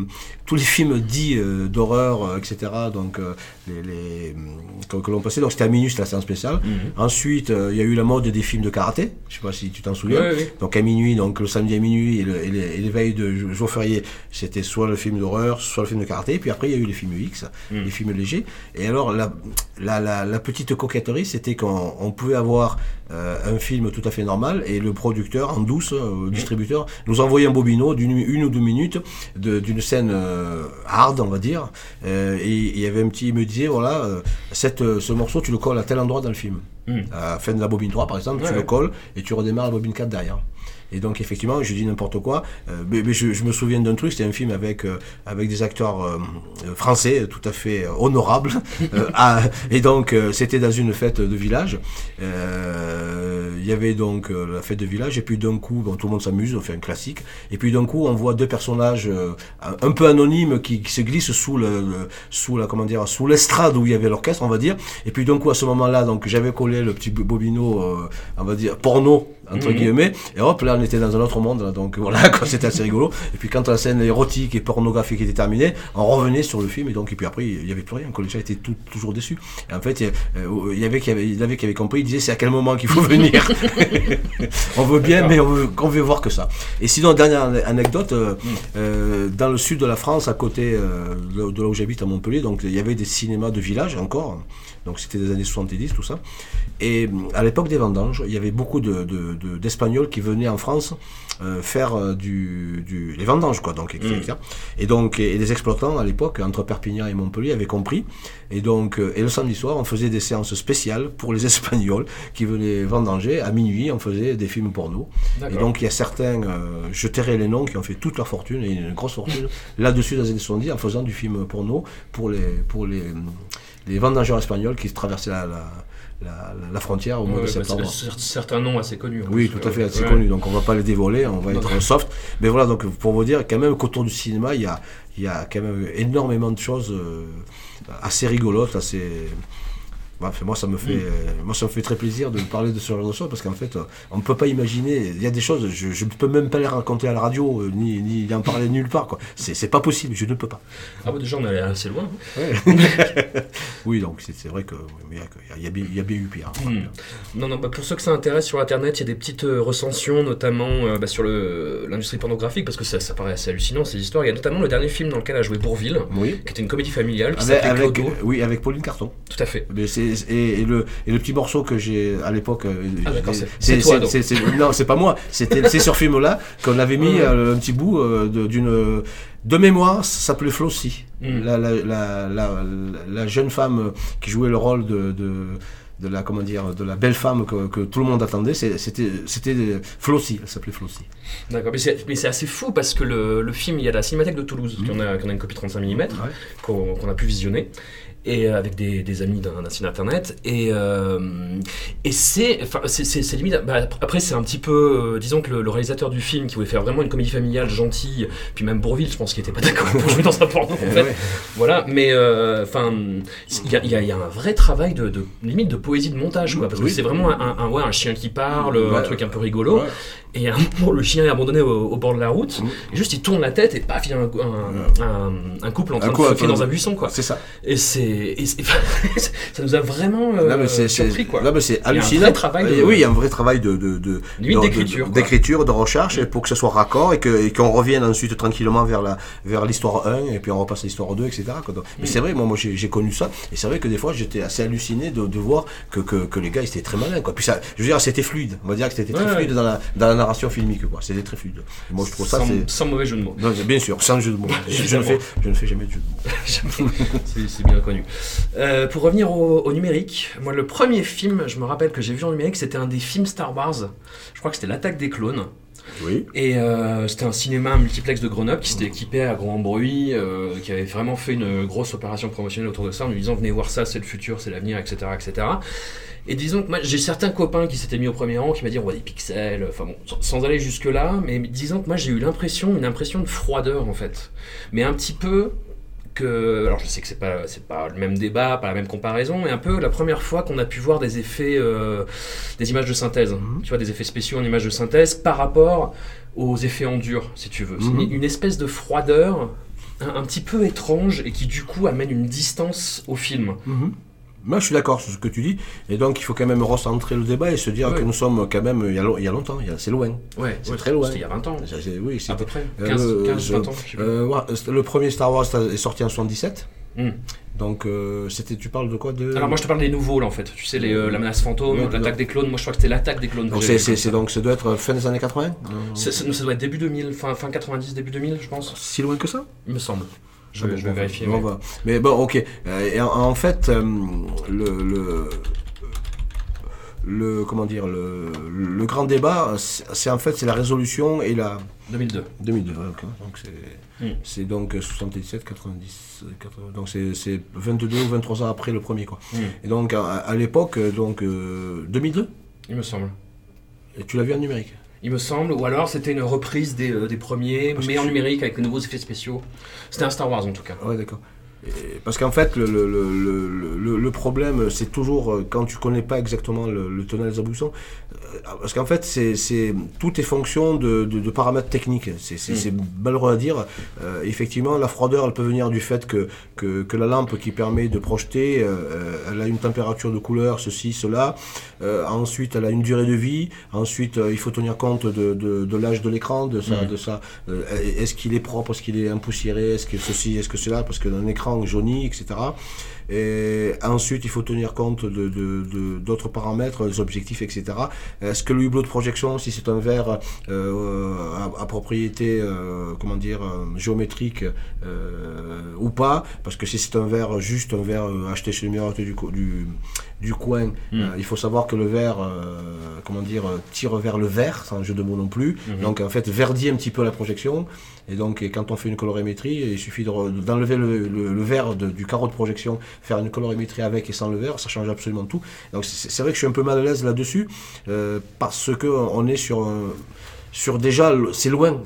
Speaker 2: tous les films dits euh, d'horreur, euh, etc. Donc euh, les, les, hum, que, que l'on passait, donc c'était à minuit, c'était la séance spéciale. Ensuite, euh, il y a eu la mode des films de karaté, je sais pas si tu t'en souviens. Donc à minuit, donc le samedi à minuit et, le- et veilles de jour- férié, c'était soit le film d'horreur, soit le film de karaté. Puis après, il y a eu les films X, les films légers. Et alors, la, la, la, la petite coquetterie, c'était qu'on on pouvait avoir euh, un film tout à fait normal et le producteur, en douce, euh, le distributeur, nous envoyait un bobino d'une une ou deux minutes de- d'une scène euh, hard, on va dire. Euh, et il y avait un petit, il me disait, voilà, euh, cette, euh, ce morceau, tu le colles à tel endroit dans le film.
Speaker 1: Mm.
Speaker 2: À la fin de la bobine 3, par exemple,
Speaker 1: Ouais,
Speaker 2: tu le colles et tu redémarres la bobine 4 derrière. Et donc effectivement, je dis n'importe quoi, euh, mais, mais je, je me souviens d'un truc, c'était un film avec, euh, avec des acteurs euh, français tout à fait honorables. Euh, ah, et donc euh, c'était dans une fête de village. Euh, Il y avait donc la fête de village et puis d'un coup, bon, tout le monde s'amuse, on fait un classique. Et puis d'un coup, on voit deux personnages euh, un un peu anonymes qui, qui se glissent sous le, le- sous la comment dire, sous l'estrade où il y avait l'orchestre, on va dire. Et puis d'un coup, à ce moment-là, donc j'avais collé le petit bobino, euh, on va dire porno entre
Speaker 1: Mhm.
Speaker 2: guillemets. Et hop, là, on était dans un autre monde. là. donc voilà, c'était assez rigolo. Et puis quand la scène érotique et pornographique était terminée, on revenait sur le film. Et donc, et puis après, il y avait plus rien. Les gens étaient tout- toujours déçus. Et en fait, il y, euh, avait qui avait, il avait qui avait compris. Il disait, c'est à quel moment qu'il faut venir. on veut bien, mais on veut, on veut voir que ça. Et sinon, dernière ane- anecdote, euh, euh, dans le sud de la France, à côté euh, de, de là où j'habite à Montpellier, donc il y avait des cinémas de village encore. Donc c'était des années 70, tout ça. Et à l'époque des vendanges, il y avait beaucoup de, de- de- d'Espagnols qui venaient en France euh, faire euh, du, du- les vendanges, quoi. Donc, etc. Et donc, et les exploitants à l'époque, entre Perpignan et Montpellier, avaient compris. Et donc, euh, et le samedi soir, on faisait des séances spéciales pour les Espagnols qui venaient vendanger. À minuit, on faisait des films porno. Et donc, il y a certains, euh, je tairai les noms, qui ont fait toute leur fortune, et une grosse fortune, là-dessus dans les années 70, en faisant du film porno pour les, pour les, les vendangeurs espagnols qui traversaient la, la, la, la frontière au mois
Speaker 1: Ouais,
Speaker 2: de septembre.
Speaker 1: certains noms assez connus.
Speaker 2: Oui, tout à fait,
Speaker 1: Ouais.
Speaker 2: assez
Speaker 1: Ouais.
Speaker 2: connu. Donc on va pas le dévoiler, on va
Speaker 1: Non.
Speaker 2: être soft. Mais voilà, donc pour vous dire quand même qu'autour du cinéma, il y a, y a quand même énormément de choses euh, assez rigolotes, assez. Bref, moi ça me fait, euh, moi ça me fait très plaisir de parler de ce genre de choses parce qu'en fait, on ne peut pas imaginer. Il y a des choses, je, ne peux même pas les raconter à la radio, euh, ni, ni en parler nulle part. Quoi. C'est, c'est pas possible, je ne peux pas.
Speaker 1: Ah bah déjà on est assez loin.
Speaker 2: Oui, donc c'est, c'est vrai que oui, il y a- y, a y a bien eu pire. hein.
Speaker 1: Hmm. Non, non, bah pour ceux que ça intéresse sur internet, il y a des petites euh, recensions, notamment euh, bah, sur le- l'industrie pornographique, parce que ça, ça paraît assez hallucinant ces histoires. Il y a notamment le dernier film dans lequel a joué Bourville,
Speaker 2: Oui.
Speaker 1: qui était une comédie familiale, qui
Speaker 2: Avec, oui, avec Pauline Carton.
Speaker 1: Tout à fait.
Speaker 2: Mais c'est, et, et le, et le petit morceau que j'ai à l'époque. euh,
Speaker 1: Ah, c'est- toi, donc.
Speaker 2: non, c'est pas moi. C'était, c'est sur film-là qu'on avait mis euh, un petit bout euh, d'une. De mémoire, ça s'appelait Flossie.
Speaker 1: Mm.
Speaker 2: La, la, la, la, la jeune femme qui jouait le rôle de. de de la comment dire de la belle femme que, que tout le monde attendait c'était c'était Flossie elle s'appelait Flossie
Speaker 1: D'accord, mais c'est assez fou parce que le, le film, il y a la Cinémathèque de Toulouse, qui en a, une copie 35 mm, qu'on qu'on a pu visionner. Et euh, avec des, des amis d'un site internet. Et, euh, et c'est enfin, c'est- limite. bah, après, c'est un petit peu. euh, disons que le, le réalisateur du film, qui voulait faire vraiment une comédie familiale gentille, puis même Bourville, je pense qu'il était pas d'accord pour jouer dans un porno, en
Speaker 2: Eh
Speaker 1: fait.
Speaker 2: ouais.
Speaker 1: Voilà, mais euh, enfin, il y a, y y un vrai travail de, de- limite de poésie de montage, quoi, parce
Speaker 2: Oui.
Speaker 1: que c'est vraiment un, un- ouais, un chien qui parle,
Speaker 2: Ouais.
Speaker 1: un truc un peu rigolo. Et un moment, le chien est abandonné au, au bord de la route,
Speaker 2: Mm.
Speaker 1: et juste il tourne la tête et paf, il y a un, un- un- un couple en train
Speaker 2: Un
Speaker 1: de flotter dans
Speaker 2: un-
Speaker 1: buisson, quoi.
Speaker 2: c'est ça
Speaker 1: Et c'est, ça nous a vraiment euh,
Speaker 2: Non,
Speaker 1: surpris, quoi.
Speaker 2: non, mais c'est hallucinant.
Speaker 1: vrai travail de-
Speaker 2: Oui, il y a un vrai travail de,
Speaker 1: d'écriture,
Speaker 2: de-
Speaker 1: quoi.
Speaker 2: d'écriture, de recherche, et pour que ce soit raccord et qu'on revienne ensuite tranquillement vers la vers l'histoire 1 et puis on repasse à l'histoire 2, etc. quoi. Donc,
Speaker 1: Mm.
Speaker 2: Mais c'est vrai, moi, moi j'ai connu ça et c'est vrai que des fois j'étais assez halluciné de, de voir que, que, que les gars ils étaient très malins. Quoi. Puis ça, je veux dire, c'était fluide. On va dire que c'était très
Speaker 1: Ouais,
Speaker 2: fluide dans la, dans la narration filmique. Quoi. C'était très fluide. Moi je trouve ça
Speaker 1: sans, mauvais jeu de mots.
Speaker 2: Non, bien sûr, sans jeu de mots. Je, je ne fais, je ne fais jamais de jeu de mots.
Speaker 1: c'est bien connu. Euh, pour revenir au, au numérique, moi le premier film, je me rappelle que j'ai vu en numérique, c'était un des films Star Wars. Je crois que c'était l'attaque des clones.
Speaker 2: Oui.
Speaker 1: Et euh, c'était un cinéma multiplex de Grenoble qui s'était équipé à grand bruit, euh, qui avait vraiment fait une grosse opération promotionnelle autour de ça en lui disant venez voir ça, c'est le futur, c'est l'avenir, etc., etc. Et disons que moi j'ai certains copains qui s'étaient mis au premier rang qui m'ont dit on voit des pixels, enfin bon, sans, sans aller jusque là, mais disons que moi j'ai eu l'impression, une impression de froideur en fait, mais un petit peu que, alors je sais que c'est pas c'est pas le même débat, pas la même comparaison, mais un peu la première fois qu'on a pu voir des effets, euh, des images de synthèse, tu vois, des effets spéciaux en images de synthèse par rapport aux effets en dur, si tu veux. C'est
Speaker 2: Mhm.
Speaker 1: une, espèce de froideur un, un petit peu étrange et qui du coup amène une distance au film.
Speaker 2: Mhm. Moi, je suis d'accord sur ce que tu dis. Et donc, il faut quand même recentrer le débat et se dire
Speaker 1: Ouais.
Speaker 2: que nous sommes quand même, il y a, lo- il y a longtemps, il y a- c'est loin.
Speaker 1: Ouais,
Speaker 2: C'est
Speaker 1: ouais,
Speaker 2: très loin.
Speaker 1: C'était il y a 20 ans,
Speaker 2: Oui, c'est
Speaker 1: à peu près.
Speaker 2: Euh,
Speaker 1: 15,
Speaker 2: le-
Speaker 1: 15 20 ans.
Speaker 2: Euh, ouais, le premier Star Wars est sorti en 77.
Speaker 1: Hmm.
Speaker 2: Donc, euh, c'était, tu parles de quoi de...
Speaker 1: Alors moi je te parle des nouveaux là en fait, tu sais les, euh, la menace fantôme,
Speaker 2: Ouais,
Speaker 1: l'attaque des clones, moi je crois que c'était l'attaque des clones.
Speaker 2: Donc, c'est, donc, ça doit être fin des années 80
Speaker 1: ça. Ça doit être début 2000, fin, fin 90, début 2000 je pense,
Speaker 2: Si loin que ça?
Speaker 1: Il me semble. Je,
Speaker 2: Ah
Speaker 1: vais-
Speaker 2: bon,
Speaker 1: je vais
Speaker 2: bon,
Speaker 1: vérifier.
Speaker 2: bon. Mais bon, ok. Euh, et en, en fait, euh, le, le, le- comment dire, le, le grand débat, c'est, en fait c'est la résolution et la
Speaker 1: 2002.
Speaker 2: 2002. ouais, ok. Donc c'est,
Speaker 1: Mm.
Speaker 2: donc 77, 90, 80, donc c'est, c'est 22 ou 23 ans après le premier quoi.
Speaker 1: Mm.
Speaker 2: Et donc à, à l'époque, donc euh, 2002,
Speaker 1: Il me semble.
Speaker 2: et tu l'as vu en numérique?
Speaker 1: Il me semble, ou alors c'était une reprise des, euh, des premiers, mais en numérique avec de nouveaux effets spéciaux. C'était un Star Wars en tout cas.
Speaker 2: Ouais, d'accord. Et- Parce qu'en fait, le, le, le, problème, c'est toujours euh, quand tu connais pas exactement le, les aboutissants. euh, Parce qu'en fait, c'est, c'est, tout est fonction de, de, de paramètres techniques. C'est, c'est,
Speaker 1: Mm.
Speaker 2: c'est malheureux à dire. Euh, effectivement, la froideur, elle peut venir du fait que, que, que la lampe qui permet de projeter, euh, elle a une température de couleur, ceci, cela. Euh, ensuite, elle a une durée de vie. Ensuite, il faut tenir compte de, de, de l'âge de l'écran, de ça,
Speaker 1: Mm.
Speaker 2: de ça. Est-ce qu'il est propre, est-ce qu'il est empoussiéré, est-ce que ceci, est-ce que cela, parce que d'un écran jauni, etc. Et ensuite, il faut tenir compte de, de- de- d'autres paramètres, des objectifs, etc. Est-ce que le hublot de projection, si c'est un verre euh, à, à propriété, euh, comment dire, euh, géométrique euh, ou pas, parce que si c'est un verre juste un verre acheté chez le meilleur du, du, du coin. Euh, il faut savoir que le verre, comment dire, tire vers le vert, sans jeu de mots non plus. Donc en fait, verdit un petit peu la projection. Et donc et quand on fait une colorimétrie, il suffit de d'enlever le, le, le vert de- du carreau de projection, faire une colorimétrie avec et sans le vert, ça change absolument tout. Donc c'est vrai que je suis un peu mal à l'aise là-dessus, euh, parce que on est sur un- sur déjà, c'est loin.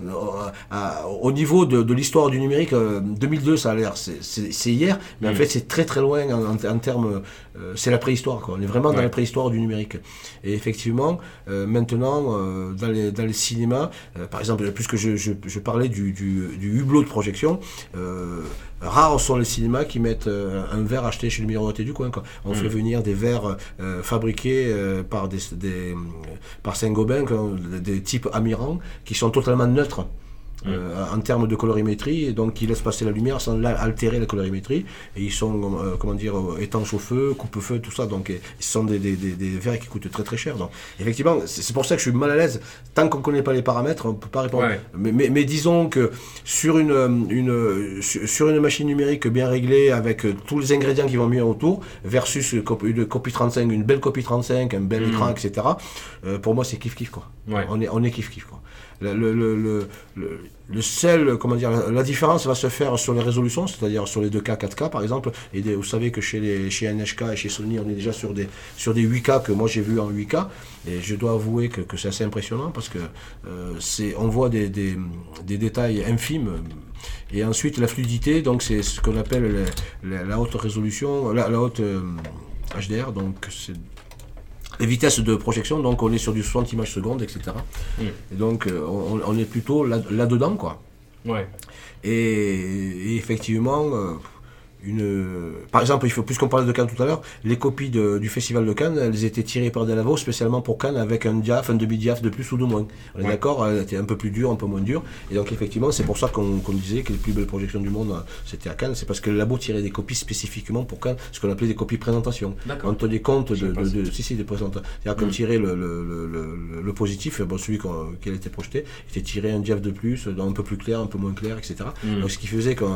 Speaker 2: Euh, au niveau de, de l'histoire du numérique, euh, 2002, ça a l'air, c'est- hier, mais en fait, c'est très très loin en, en- en termes. Euh, c'est la préhistoire, quoi. On est vraiment dans la préhistoire du numérique. Et effectivement, euh, maintenant, euh, dans, les, dans les cinémas, euh, par exemple, puisque je, je, je parlais du, du, du hublot de projection, rares sont les cinémas qui mettent un verre acheté chez le miroitier du coin. Quoi. On fait venir des verres fabriqués par des, des, par Saint-Gobain, des types Amiran, qui sont totalement neutres. Euh, en termes de colorimétrie, et donc qui laissent passer la lumière sans altérer la colorimétrie, et ils sont, euh, comment dire, euh, étanches au feu, coupe-feu, tout ça, donc et, ce sont des, des, des, des verres qui coûtent très très cher. Donc, effectivement, c'est pour ça que je suis mal à l'aise. Tant qu'on ne connaît pas les paramètres, on ne peut pas répondre.
Speaker 1: Ouais.
Speaker 2: Mais, mais, mais disons que sur une, une, sur sur une machine numérique bien réglée, avec tous les ingrédients qui vont bien autour, versus une copie, une copie 35, une belle copie 35, un bel écran, etc., euh, pour moi, c'est kiff-kiff, quoi.
Speaker 1: Ouais.
Speaker 2: On est, on est kiff-kiff, quoi. Le, le, le, le, seul, comment dire, la, différence va se faire sur les résolutions, c'est-à-dire sur les 2K, 4K par exemple. Et vous savez que chez, les, chez NHK et chez Sony, on est déjà sur des, sur des 8K que moi j'ai vu en 8K. Et je dois avouer que, que c'est assez impressionnant parce que euh, on voit des, des, des détails infimes. Et ensuite, la fluidité, donc c'est ce qu'on appelle le- la, haute résolution, la, haute euh, HDR, donc c'est les vitesses de projection, donc on est sur du 60 images secondes, etc. Et donc euh, on, on est plutôt là- là-dedans, quoi.
Speaker 1: Ouais.
Speaker 2: Et, et effectivement, euh, une, par exemple, il faut, puisqu'on parlait de Cannes tout à l'heure, les copies de- du festival de Cannes, elles étaient tirées par Delavo spécialement pour Cannes avec un diaph, un demi-diaph de plus ou de moins. On est
Speaker 1: Ouais.
Speaker 2: d'accord Elle était un peu plus dure, un peu moins dure. Et donc effectivement, c'est pour ça qu'on qu'on disait que les plus belles projections du monde, c'était à Cannes. C'est parce que le labo tirait des copies spécifiquement pour Cannes, ce qu'on appelait des copies présentation. On tenait compte de, si, si, des présentations. C'est-à-dire qu'on tirait le, le, le, le, le positif, bon, celui qu'on- qui a été projeté, était tiré un diaph de plus, un peu plus clair, un peu moins clair, etc. Donc, ce qui faisait qu'en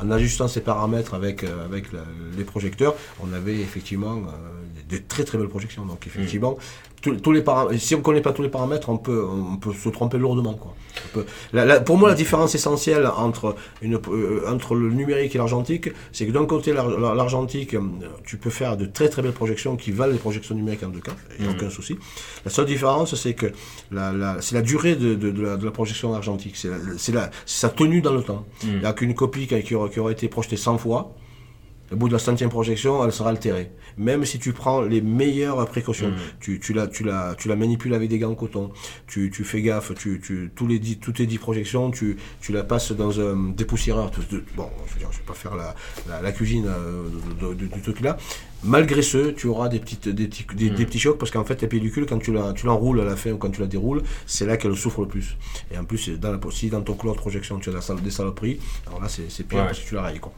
Speaker 2: en- en ajustant ces paramètres avec, euh, avec la- les projecteurs, on avait effectivement euh, de très très belles projections. Donc effectivement, tous- tous les si on ne connaît pas tous les paramètres, on peut, on peut se tromper lourdement. Quoi. On peut- la- la- pour moi, la différence essentielle entre, une, euh, entre le numérique et l'argentique, c'est que d'un côté, l'ar- l'ar- l'argentique, tu peux faire de très très belles projections qui valent les projections numériques en deux cas, il n'y a aucun souci. La seule différence, c'est que la, la- c'est la durée de, de- de la, de la projection argentique, c'est sa tenue dans le temps. Il n'y a qu'une copie qui, qui aura, qui aura été projetée 100 fois. Au bout de la centième projection, elle sera altérée. Même si tu prends les meilleures précautions, tu, tu, la, tu, la, tu la manipules avec des gants en coton, tu, tu fais gaffe, tu, tu, tous les dix, toutes les dix projections, tu, tu la passes dans un dépoussiéreur. Tout- tout- Bon, je veux dire, je vais pas faire la, la, la cuisine euh, de- de- de- du truc là. Malgré ce, tu auras des, petites, des, petits, des, des petits chocs parce qu'en fait, ta pellicule, quand tu la- tu l'enroules à la fin ou quand tu la déroules, c'est là qu'elle souffre le plus. Et en plus, dans la, si dans ton couloir de projection, tu as la salle des saloperies, alors là, c'est pire
Speaker 1: Ouais.
Speaker 2: parce que tu la rayes. Quoi.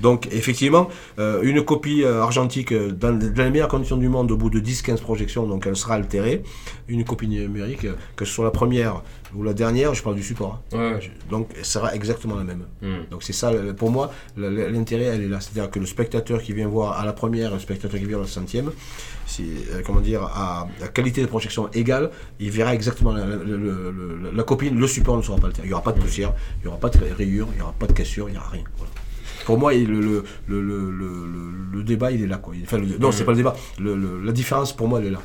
Speaker 2: Donc, effectivement, euh, une copie euh, argentique euh, dans, dans les meilleures conditions du monde, au bout de 10-15 projections, donc elle sera altérée. Une copie numérique, que ce soit la première ou la dernière, je parle du support. hein.
Speaker 1: Ouais.
Speaker 2: Donc, elle sera exactement la même.
Speaker 1: Hmm.
Speaker 2: Donc, c'est ça, le- pour moi, le- le- l'intérêt, elle est là. C'est-à-dire que le spectateur qui vient voir à la première, le spectateur qui vient à la centième, si, euh, comment dire, à, à qualité de projection égale, il verra exactement la, la- le- le- le- la le support ne sera pas altéré. Il n'y aura pas de poussière, il n'y aura pas de rayures, il n'y aura pas de cassure, il n'y aura rien. Voilà. Pour moi, le, le, le, le, le- le- le débat, il est là. Quoi. Enfin, le- non, c'est pas le débat. Le- le- la différence, pour moi, elle est là.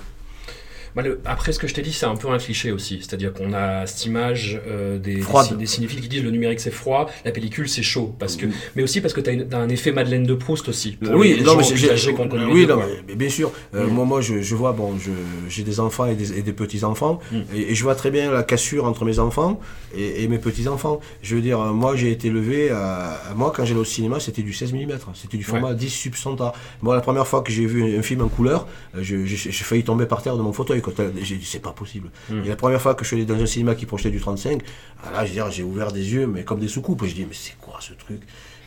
Speaker 1: Bah, le- après, ce que je t'ai dit, c'est un peu un cliché aussi. C'est-à-dire qu'on a cette image euh, des, des, des cinéphiles qui disent le numérique c'est froid, la pellicule c'est chaud. Parce que, mais aussi parce que tu as, un effet Madeleine de Proust aussi. Pour
Speaker 2: oui,
Speaker 1: les,
Speaker 2: non,
Speaker 1: gens
Speaker 2: mais
Speaker 1: âgés qu'on connaît.
Speaker 2: oui,
Speaker 1: deux,
Speaker 2: non, mais bien sûr. Euh,
Speaker 1: Mm.
Speaker 2: Moi, moi, je, je vois, bon, je- j'ai des enfants et des, des petits enfants,
Speaker 1: Mm.
Speaker 2: et, et je vois très bien la cassure entre mes enfants et, et mes petits enfants. Je veux dire, euh, moi, j'ai été à, à- moi quand j'allais au cinéma, c'était du 16 mm, c'était du format 10 sub 100 Moi, la première fois que j'ai vu un film en couleur, euh, j'ai failli tomber par terre de mon fauteuil. J'ai dit, c'est pas possible.
Speaker 1: Mm.
Speaker 2: Et la première fois que je suis allé dans un cinéma qui projetait du 35, ah, là, j'ai ouvert des yeux, mais comme des soucoupes. Je dis, mais c'est quoi ce truc?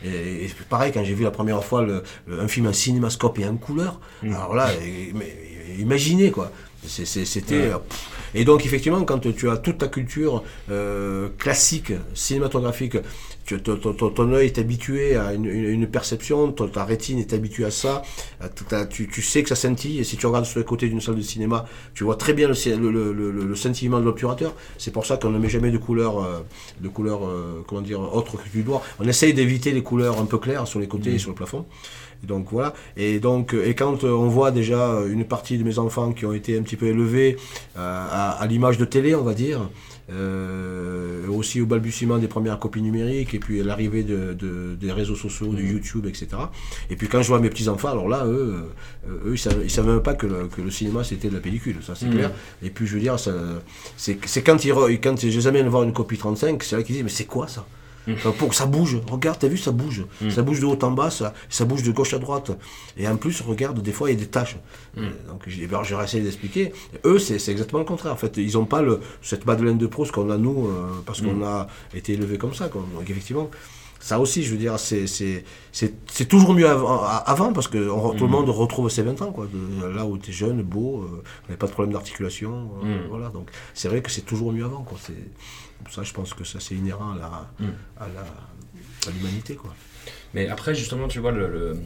Speaker 2: Et, et pareil, quand j'ai vu la première fois le, le- un film en cinémascope et en couleur, alors là, mais, imaginez quoi. C'était. euh. Et donc, effectivement, quand tu as toute ta culture euh, classique, cinématographique, tu, ton, ton- ton- ton œil est habitué à une, une- une perception, ton- ta rétine est habituée à ça, tu, tu sais que ça scintille, et si tu regardes sur le côté d'une salle de cinéma, tu vois très bien le, le, le- le- le scintillement de l'obturateur. C'est pour ça qu'on ne met jamais de couleur, euh, de couleur euh, comment dire, autre que du noir. On essaye d'éviter les couleurs un peu claires sur les côtés et sur le plafond. Et donc voilà. Et donc, euh, et quand euh, on voit déjà euh, une partie de mes enfants qui ont été un petit peu élevés à, à l'image de télé, on va dire, euh, aussi au balbutiement des premières copies numériques, et puis à l'arrivée de, de- des réseaux sociaux, de YouTube, etc. Et puis quand je vois mes petits enfants, alors là, eux, eux, ils ils savaient même pas que le, que le cinéma c'était de la pellicule, ça c'est clair. Et puis je veux dire, c'est quand ils, quand je les amène voir une copie 35, c'est là qu'ils disent mais c'est quoi ça? Enfin, pour que ça bouge, regarde, t'as vu, ça bouge. Ça bouge de haut en bas, ça, ça bouge de gauche à droite. Et en plus, regarde, des fois, il y a des taches. Euh, Donc, j'ai essayé d'expliquer. Eux, c'est c'est exactement le contraire. En fait, ils n'ont pas le, cette Madeleine de Proust qu'on a, nous, euh, parce qu'on a été élevés comme ça. quoi. Donc, effectivement, ça aussi, je veux dire, c'est c'est- c'est- c'est toujours mieux avant, avant parce que on tout le monde retrouve ses 20 ans. Quoi, de- là où tu es jeune, beau, euh, on n'avait pas de problème d'articulation. euh, Voilà, donc c'est vrai que c'est toujours mieux avant. Quoi. Ça, je pense que ça, c'est inhérent à la- à la- à l'humanité. quoi.
Speaker 1: Mais après, justement, tu vois, le, le-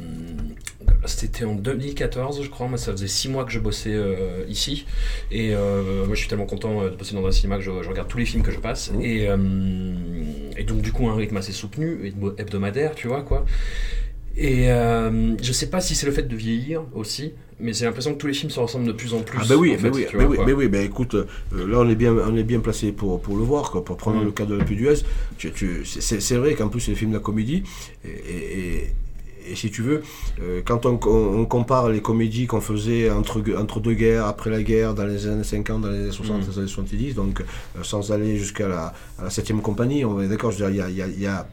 Speaker 1: c'était en 2014, je crois. Moi, ça faisait six mois que je bossais euh, ici. Et euh, moi, je suis tellement content euh, de bosser dans un cinéma que je, je regarde tous les films que je passe. Et, euh, et donc, du coup, un rythme assez soutenu, hebdo- hebdomadaire, tu vois, quoi. Et je sais pas si c'est le fait de vieillir aussi, mais j'ai l'impression que tous les films se ressemblent de plus en plus.
Speaker 2: Ah ben oui,
Speaker 1: en fait,
Speaker 2: oui, ben
Speaker 1: vois,
Speaker 2: oui,
Speaker 1: quoi.
Speaker 2: ben oui, écoute, euh, là on est bien, on est bien placé pour, pour le voir, quoi, pour prendre
Speaker 1: Mm.
Speaker 2: le cas de la plus d'US. Tu, tu, c'est vrai qu'en plus c'est des films de la comédie, et, et, si tu veux, euh, quand on, compare les comédies qu'on faisait entre, entre deux guerres, après la guerre, dans les années 50, dans les années 60,
Speaker 1: Mm.
Speaker 2: les années 70, donc euh, sans aller jusqu'à la, à la 7 compagnie, on est d'accord, je veux dire, il y a, il y a- il y a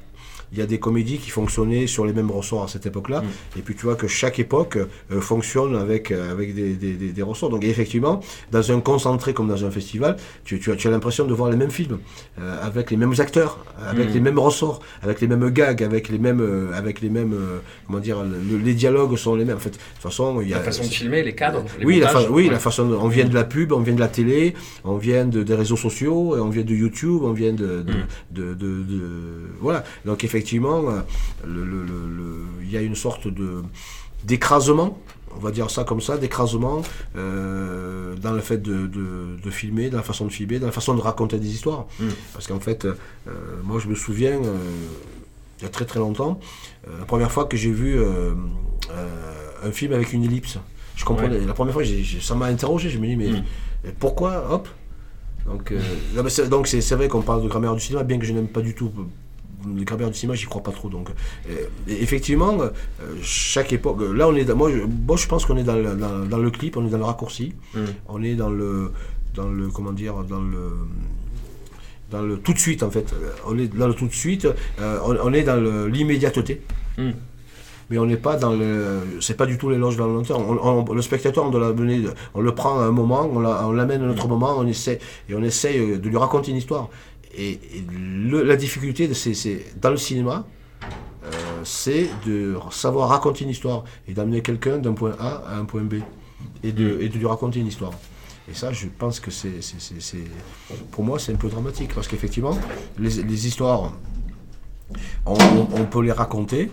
Speaker 2: il y a des comédies qui fonctionnaient sur les mêmes ressorts à cette époque-là. Et puis tu vois que chaque époque euh, fonctionne avec, euh, avec des, des, des- des ressorts. Donc effectivement, dans un concentré comme dans un festival, tu, tu as, tu as l'impression de voir les mêmes films, euh, avec les mêmes acteurs, avec les mêmes ressorts, avec les mêmes gags, avec les mêmes, euh, avec les mêmes, comment dire, le- les dialogues sont les mêmes. En fait, de toute façon, il y a
Speaker 1: La façon de filmer, les cadres, les
Speaker 2: oui, la,
Speaker 1: montages,
Speaker 2: fa- oui
Speaker 1: ouais.
Speaker 2: la façon. de- on vient de la pub, on vient de la télé, on vient de, des réseaux sociaux, on vient de YouTube, on vient de, de,
Speaker 1: Mm.
Speaker 2: de, de- de- voilà. Donc effectivement, euh, le- le- il y a une sorte de d'écrasement. On va dire ça comme ça, d'écrasement euh, dans le fait de, de- de filmer, dans la façon de filmer, dans la façon de raconter des histoires.
Speaker 1: Mm.
Speaker 2: Parce qu'en fait, euh, moi je me souviens, euh, il y a très très longtemps, euh, la première fois que j'ai vu euh, euh, un film avec une ellipse. Je comprenais. La première fois, ça m'a interrogé. Je me dis, mais
Speaker 1: Mm.
Speaker 2: pourquoi Hop Donc, euh, donc c'est vrai qu'on parle de grammaire du cinéma, bien que je n'aime pas du tout. Les grammaires du cinéma, j'y crois pas trop. Donc, euh, effectivement, euh, chaque époque. Là, on est. dans- moi, je, moi, je pense qu'on est dans le, dans, dans le clip, on est dans le raccourci,
Speaker 1: Mm.
Speaker 2: on est dans le, dans le, comment dire, dans le, dans le tout de suite en fait. Euh, On est dans le tout de suite. euh, on, on est dans l'immédiateté.
Speaker 1: Mm.
Speaker 2: Mais on n'est pas dans le. C'est pas du tout l'éloge de la lenteur. On- on- le spectateur, on, doit on le prend à un moment, on la- on l'amène à un autre moment, on essaie, et on essaie euh, de lui raconter une histoire. Et, la difficulté, dans le cinéma, euh, c'est de savoir raconter une histoire et d'amener quelqu'un d'un point A à un point B et de, lui raconter une histoire. Et ça, je pense que c'est, pour moi, c'est un peu dramatique parce qu'effectivement, les, histoires, on, peut les raconter,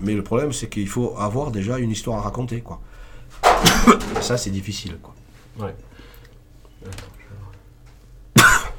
Speaker 2: mais le problème, c'est qu'il faut avoir déjà une histoire à raconter, quoi. Ça, c'est difficile, quoi.
Speaker 1: Ouais. Attends, je vais voir.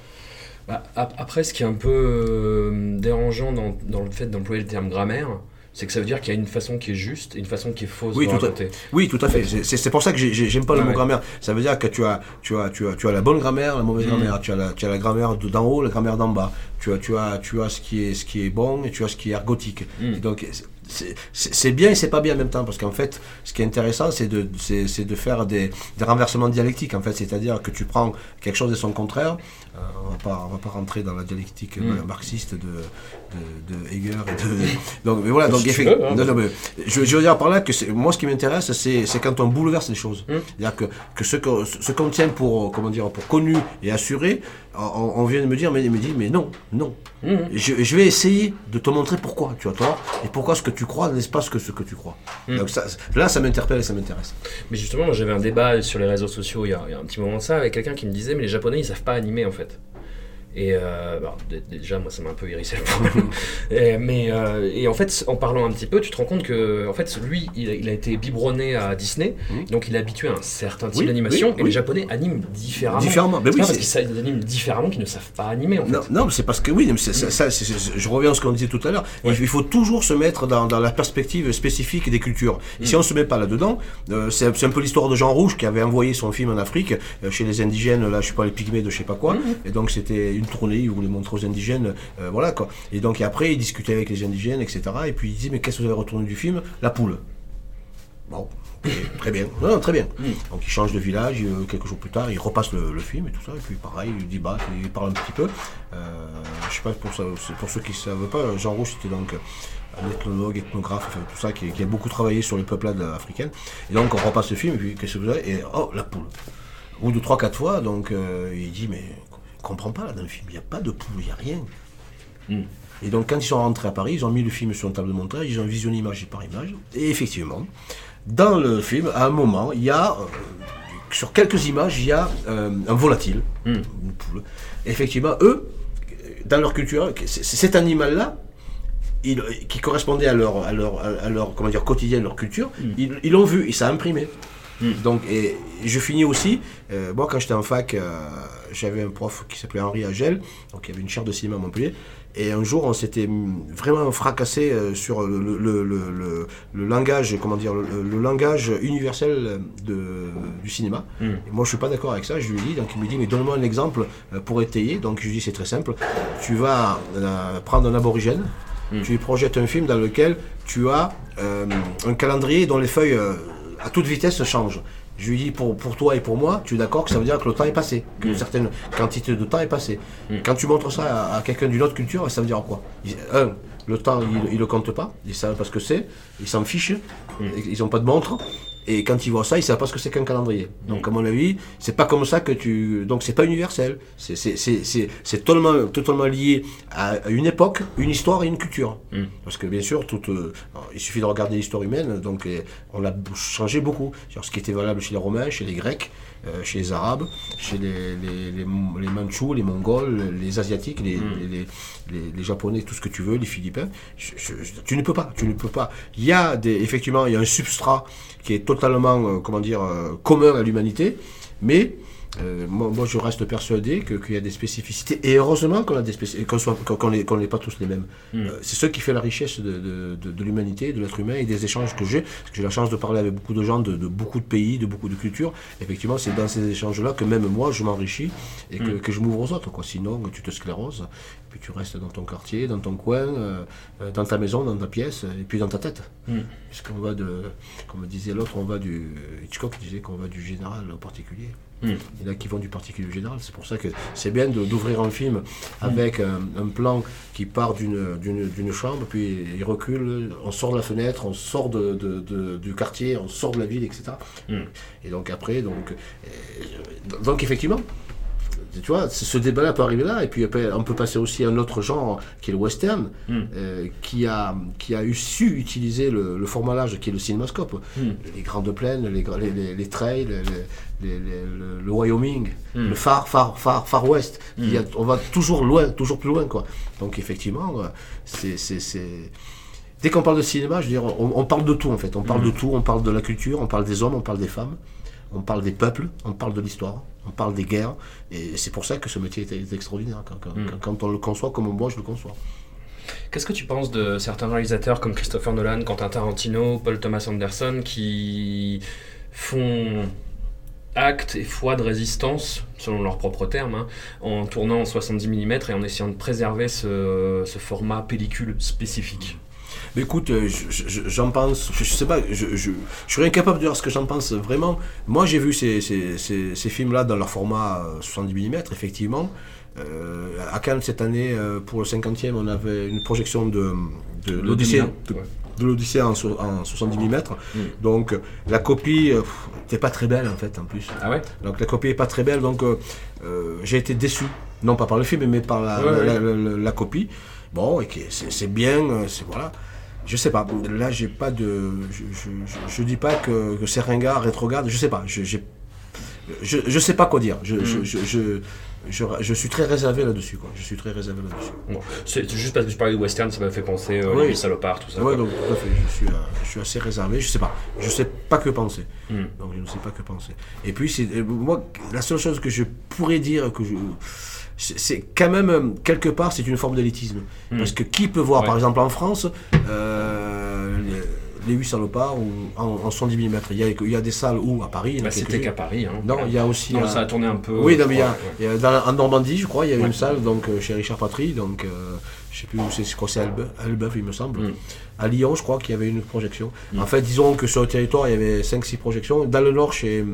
Speaker 1: Bah, ap- après, ce qui est un peu euh, dérangeant dans, dans le fait d'employer le terme grammaire, c'est que ça veut dire qu'il y a une façon qui est juste et une façon qui est fausse
Speaker 2: Oui,
Speaker 1: de
Speaker 2: tout à,
Speaker 1: raconter.
Speaker 2: oui, tout à fait. C'est- C'est c'est pour ça que j'ai- j'ai- j'aime pas le
Speaker 1: Ouais,
Speaker 2: mot grammaire. Ça veut dire que tu as, tu as, tu as, tu as la bonne grammaire, la mauvaise
Speaker 1: Mhm.
Speaker 2: grammaire. Tu as la, tu as la grammaire de d'en haut, la grammaire d'en bas. Tu as, tu as, tu as ce qui est, ce qui est bon et tu as ce qui est ergotique. Et Donc c'est- c'est c'est bien et c'est pas bien en même temps parce qu'en fait, ce qui est intéressant, c'est de, c'est c'est de faire des, des renversements dialectiques. En fait, c'est-à-dire que tu prends quelque chose et son contraire. Euh, on va pas, on va pas rentrer dans la dialectique
Speaker 1: Mhm.
Speaker 2: euh, marxiste de, de, de et de. Donc, mais voilà. Donc,
Speaker 1: Si veux, hein.
Speaker 2: non, non, mais je, je veux dire par là que moi, ce qui m'intéresse, c'est c'est quand on bouleverse les choses.
Speaker 1: Hum.
Speaker 2: C'est-à-dire que, que ce qu'on ce tient pour, euh, comment dire, pour connu et assuré, on, on vient de me dire, mais, me dit, mais non, non.
Speaker 1: Mhm.
Speaker 2: Je, je vais essayer de te montrer pourquoi, tu vois, toi, et pourquoi ce que tu crois n'est pas ce que, ce que tu crois. Donc ça, là, ça m'interpelle et ça m'intéresse.
Speaker 1: Mais justement, j'avais un débat sur les réseaux sociaux il y, a, il y a un petit moment de ça avec quelqu'un qui me disait mais les Japonais ils savent pas animer en fait. Buffett. Et euh, bah, déjà, moi, ça m'a un peu hérissé le et, mais euh, et en fait, en parlant un petit peu, tu te rends compte que en fait, lui, il a, il a été biberonné à Disney,
Speaker 2: Mhm.
Speaker 1: donc il est habitué à un certain type
Speaker 2: Oui,
Speaker 1: d'animation.
Speaker 2: oui,
Speaker 1: et
Speaker 2: oui.
Speaker 1: les Japonais animent différemment.
Speaker 2: Différemment, ben oui,
Speaker 1: pas parce qu'ils animent différemment qu'ils ne savent pas animer en fait.
Speaker 2: Non, non, c'est parce que oui, mais ça, c'est- je reviens à ce qu'on disait tout à l'heure. Il-
Speaker 1: Ouais.
Speaker 2: Il faut toujours se mettre dans, dans la perspective spécifique des cultures. Et si on se met pas là-dedans, euh, c'est un peu l'histoire de Jean Rouge qui avait envoyé son film en Afrique chez les indigènes, là, je sais pas, les pygmées de je sais pas quoi. Et donc c'était une tournée, il voulait montrer aux indigènes, euh, voilà quoi. Et donc et après, il discutait avec les indigènes, etc. Et puis il dit mais qu'est-ce que vous avez retourné du film? La poule. Bon, très bien. Non, non, très bien. Donc il change de village, euh, quelques jours plus tard, il repasse le, le film et tout ça, et puis pareil, il dit bah, il parle un petit peu. Euh, je sais pas, pour, ça, pour ceux qui ne savent pas, Jean Rouge c'était donc un ethnologue, ethnographe, enfin, tout ça, qui, qui a beaucoup travaillé sur les peuplades africaines. Et donc on repasse le film, et puis qu'est-ce que vous avez? Et oh, la poule. Au bout de 3-4 fois, donc euh, il dit mais comprends pas là dans le film, il n'y a pas de poule, il n'y a rien. Et donc, quand ils sont rentrés à Paris, ils ont mis le film sur une table de montage, ils ont visionné image par image. Et effectivement, dans le film, à un moment, il y a, euh, sur quelques images, il y a euh, un volatile, une poule. Et effectivement, eux, dans leur culture, cet animal-là, il- qui correspondait à leur, à leur, à leur comment dire, quotidien, leur culture, ils ils l'ont vu et ça a imprimé. Donc, et je finis aussi, euh, moi quand j'étais en fac, euh, j'avais un prof qui s'appelait Henri Agel, donc il y avait une chaire de cinéma à Montpellier, et un jour on s'était vraiment fracassé euh, sur le, le, le, le- le langage, comment dire, le, langage universel de, du cinéma. Et moi je suis pas d'accord avec ça, je lui dis, donc il me dit, mais donne-moi un exemple euh, pour étayer, donc je lui dis c'est très simple, tu vas euh, prendre un aborigène, tu lui projettes un film dans lequel tu as euh, un calendrier dont les feuilles euh, à toute vitesse changent. Je lui dis pour, pour toi et pour moi, tu es d'accord que ça veut dire que le temps est passé, qu'une certaine quantité de temps est passée. Quand tu montres ça à, à quelqu'un d'une autre culture, ça veut dire quoi? Il- Un, le temps, il ne le compte pas, ils savent pas ce que c'est, ils s'en fichent, ils n'ont pas de montre. Et quand ils voient ça, ils savent pas ce que c'est qu'un calendrier. Donc, à mon avis, c'est pas comme ça que tu. Donc, c'est pas universel. C'est- C'est c'est- c'est- totalement, totalement lié à une époque, une histoire et une culture. Parce que, bien sûr, tout, euh, il suffit de regarder l'histoire humaine, donc on l'a changé beaucoup. Ce qui était valable chez les Romains, chez les Grecs, euh, chez les Arabes, chez les, les, les, les Mandchous, les Mongols, les Asiatiques, les, les, les, les Japonais, tout ce que tu veux, les Philippins. Je- je- je- tu ne peux pas, tu ne peux pas. Il y a des, effectivement, il y a un substrat qui est totalement, euh, comment dire, euh, commun à l'humanité, mais euh, moi, moi, je reste persuadé qu'il y a des spécificités, et heureusement qu'on a des spécificités, qu'on n'est pas tous les mêmes. Euh, c'est ce qui fait la richesse de, de, de, de l'humanité, de l'être humain et des échanges que j'ai. Parce que j'ai la chance de parler avec beaucoup de gens de, de beaucoup de pays, de beaucoup de cultures. Effectivement, c'est dans ces échanges-là que même moi, je m'enrichis et que, que je m'ouvre aux autres. Quoi. Sinon, tu te scléroses, puis tu restes dans ton quartier, dans ton coin, euh, dans ta maison, dans ta pièce, et puis dans ta tête. Puisqu'on va de, comme disait l'autre, on va du. Hitchcock disait qu'on va du général au particulier. Il y en a qui vont du particulier au général. C'est pour ça que c'est bien d'ouvrir un film avec un, un plan qui part d'une- chambre, puis il recule, on sort de la fenêtre, on sort de, de- de- du quartier, on sort de la ville, etc. Et donc après, donc, euh, donc effectivement, tu vois, ce débat-là peut arriver là, et puis après, on peut passer aussi à un autre genre qui est le western, euh, qui, a, qui a eu su utiliser le, le format large qui est le cinémascope. Les grandes plaines, les, les, les, les trails, le, le Wyoming, le Far, Far, Far, Far West. Il y a- on va toujours loin, toujours plus loin. Quoi. Donc effectivement, euh, c'est... Dès qu'on parle de cinéma, je veux dire, on, on parle de tout en fait. On parle de tout, on parle de la culture, on parle des hommes, on parle des femmes, on parle des peuples, on parle de l'histoire, on parle des guerres. Et c'est pour ça que ce métier est, extraordinaire. Quand, quand- on le conçoit comme moi, je le conçois.
Speaker 1: Qu'est-ce que tu penses de certains réalisateurs comme Christopher Nolan, Quentin Tarantino, Paul Thomas Anderson qui font acte et foi de résistance, selon leurs propres termes, hein, en tournant en 70 mm et en essayant de préserver ce, ce format pellicule spécifique?
Speaker 2: Mais écoute, euh, je- je- j'en pense, je, sais pas, je, je, je serais incapable de dire ce que j'en pense vraiment. Moi, j'ai vu ces, ces, ces, ces films-là dans leur format euh, 70 mm, effectivement. Euh, à Cannes, cette année, euh, pour le 50e, on avait une projection de, de l'Odyssée.
Speaker 1: 2001,
Speaker 2: De, l'Odyssée en, so- en 70 mm. Donc, la copie euh, n'était pas très belle, en fait, en plus.
Speaker 1: Ah ouais?
Speaker 2: Donc la copie est pas très belle, donc euh, euh, j'ai été déçu, non pas par le film, mais par la,
Speaker 1: Ouais,
Speaker 2: la-
Speaker 1: ouais.
Speaker 2: la- la- la copie. Bon, et c'est bien, euh, c'est voilà. Je sais pas. Là, j'ai pas de. Je, je, je- je dis pas que, que c'est ringard, rétrograde. Je sais pas. Je, je, je sais pas quoi dire. Je,
Speaker 1: Mm.
Speaker 2: je, je, je, je, je suis très réservé là-dessus. Quoi. Je suis très réservé là-dessus.
Speaker 1: Bon, c'est juste parce que tu parlais de western, ça m'a fait penser euh,
Speaker 2: Oui.
Speaker 1: les salopards, tout ça.
Speaker 2: Ouais,
Speaker 1: quoi.
Speaker 2: donc tout à fait. Je suis, euh, je suis assez réservé. Je sais pas. Je sais pas que penser.
Speaker 1: Mm.
Speaker 2: Donc je ne sais pas que penser. Et puis c'est euh, moi la seule chose que je pourrais dire que je c'est quand même euh, quelque part c'est une forme d'élitisme
Speaker 1: Mm.
Speaker 2: parce que qui peut voir
Speaker 1: Ouais.
Speaker 2: par exemple en France euh, les, les 8 salopards ou en, en 110 mm il y, a, il y a des salles où à Paris a
Speaker 1: Bah, c'était qu'à Paris. Hein.
Speaker 2: non il y a aussi
Speaker 1: Non,
Speaker 2: euh,
Speaker 1: ça a tourné un peu.
Speaker 2: oui, non, mais il y a,
Speaker 1: ouais,
Speaker 2: il y a dans- en Normandie, je crois, il y avait
Speaker 1: Ouais.
Speaker 2: une salle donc chez Richard Patry, donc euh, je sais plus où c'est, c'est Elbeuf, il me semble.
Speaker 1: Mm.
Speaker 2: À Lyon, je crois qu'il y avait une projection.
Speaker 1: Mm.
Speaker 2: En fait, disons que sur le territoire, il y avait 5-6 projections. Dans le nord, chez,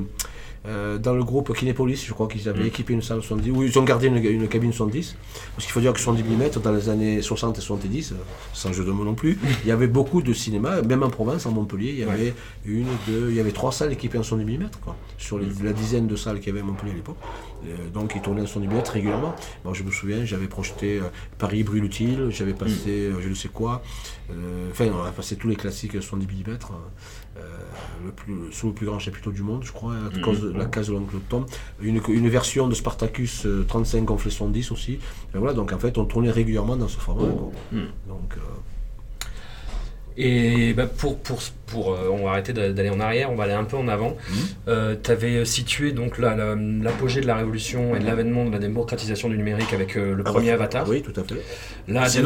Speaker 2: euh, dans le groupe Kinépolis, je crois qu'ils avaient
Speaker 1: Mm.
Speaker 2: équipé une salle 70, ou ils ont gardé une, une cabine 70. Parce qu'il faut dire que 70 mm, dans les années 60 et 70, euh, sans jeu de mots non plus, il y avait beaucoup de cinéma, même en province, en Montpellier, il y
Speaker 1: Ouais.
Speaker 2: avait une, deux, il y avait trois salles équipées en 70 mm, quoi, sur les- la dizaine de salles qu'il y avait à Montpellier à l'époque. Euh, donc ils tournaient en 70 mm régulièrement. Bon, je me souviens, j'avais projeté euh, Paris brûle-t-il, j'avais passé euh, je ne sais quoi, euh, enfin on a passé tous les classiques 70 mm, euh, le plus, sous le plus grand chapiteau du monde, je crois, à
Speaker 1: Mhm.
Speaker 2: cause de la case de l'oncle Tom. Une, une version de Spartacus euh, 35 gonflé 70 aussi. Et voilà, donc en fait on tournait régulièrement dans ce format. Donc, euh,
Speaker 1: Et bah, pour, pour, pour euh, on va arrêter d'a- d'aller en arrière, on va aller un peu en avant.
Speaker 2: Mhm.
Speaker 1: tu avais situé donc la- la- l'apogée de la révolution et de l'avènement de la démocratisation du numérique avec euh, le premier Avatar.
Speaker 2: Ah Oui, tout à fait.
Speaker 1: Là,
Speaker 2: C'est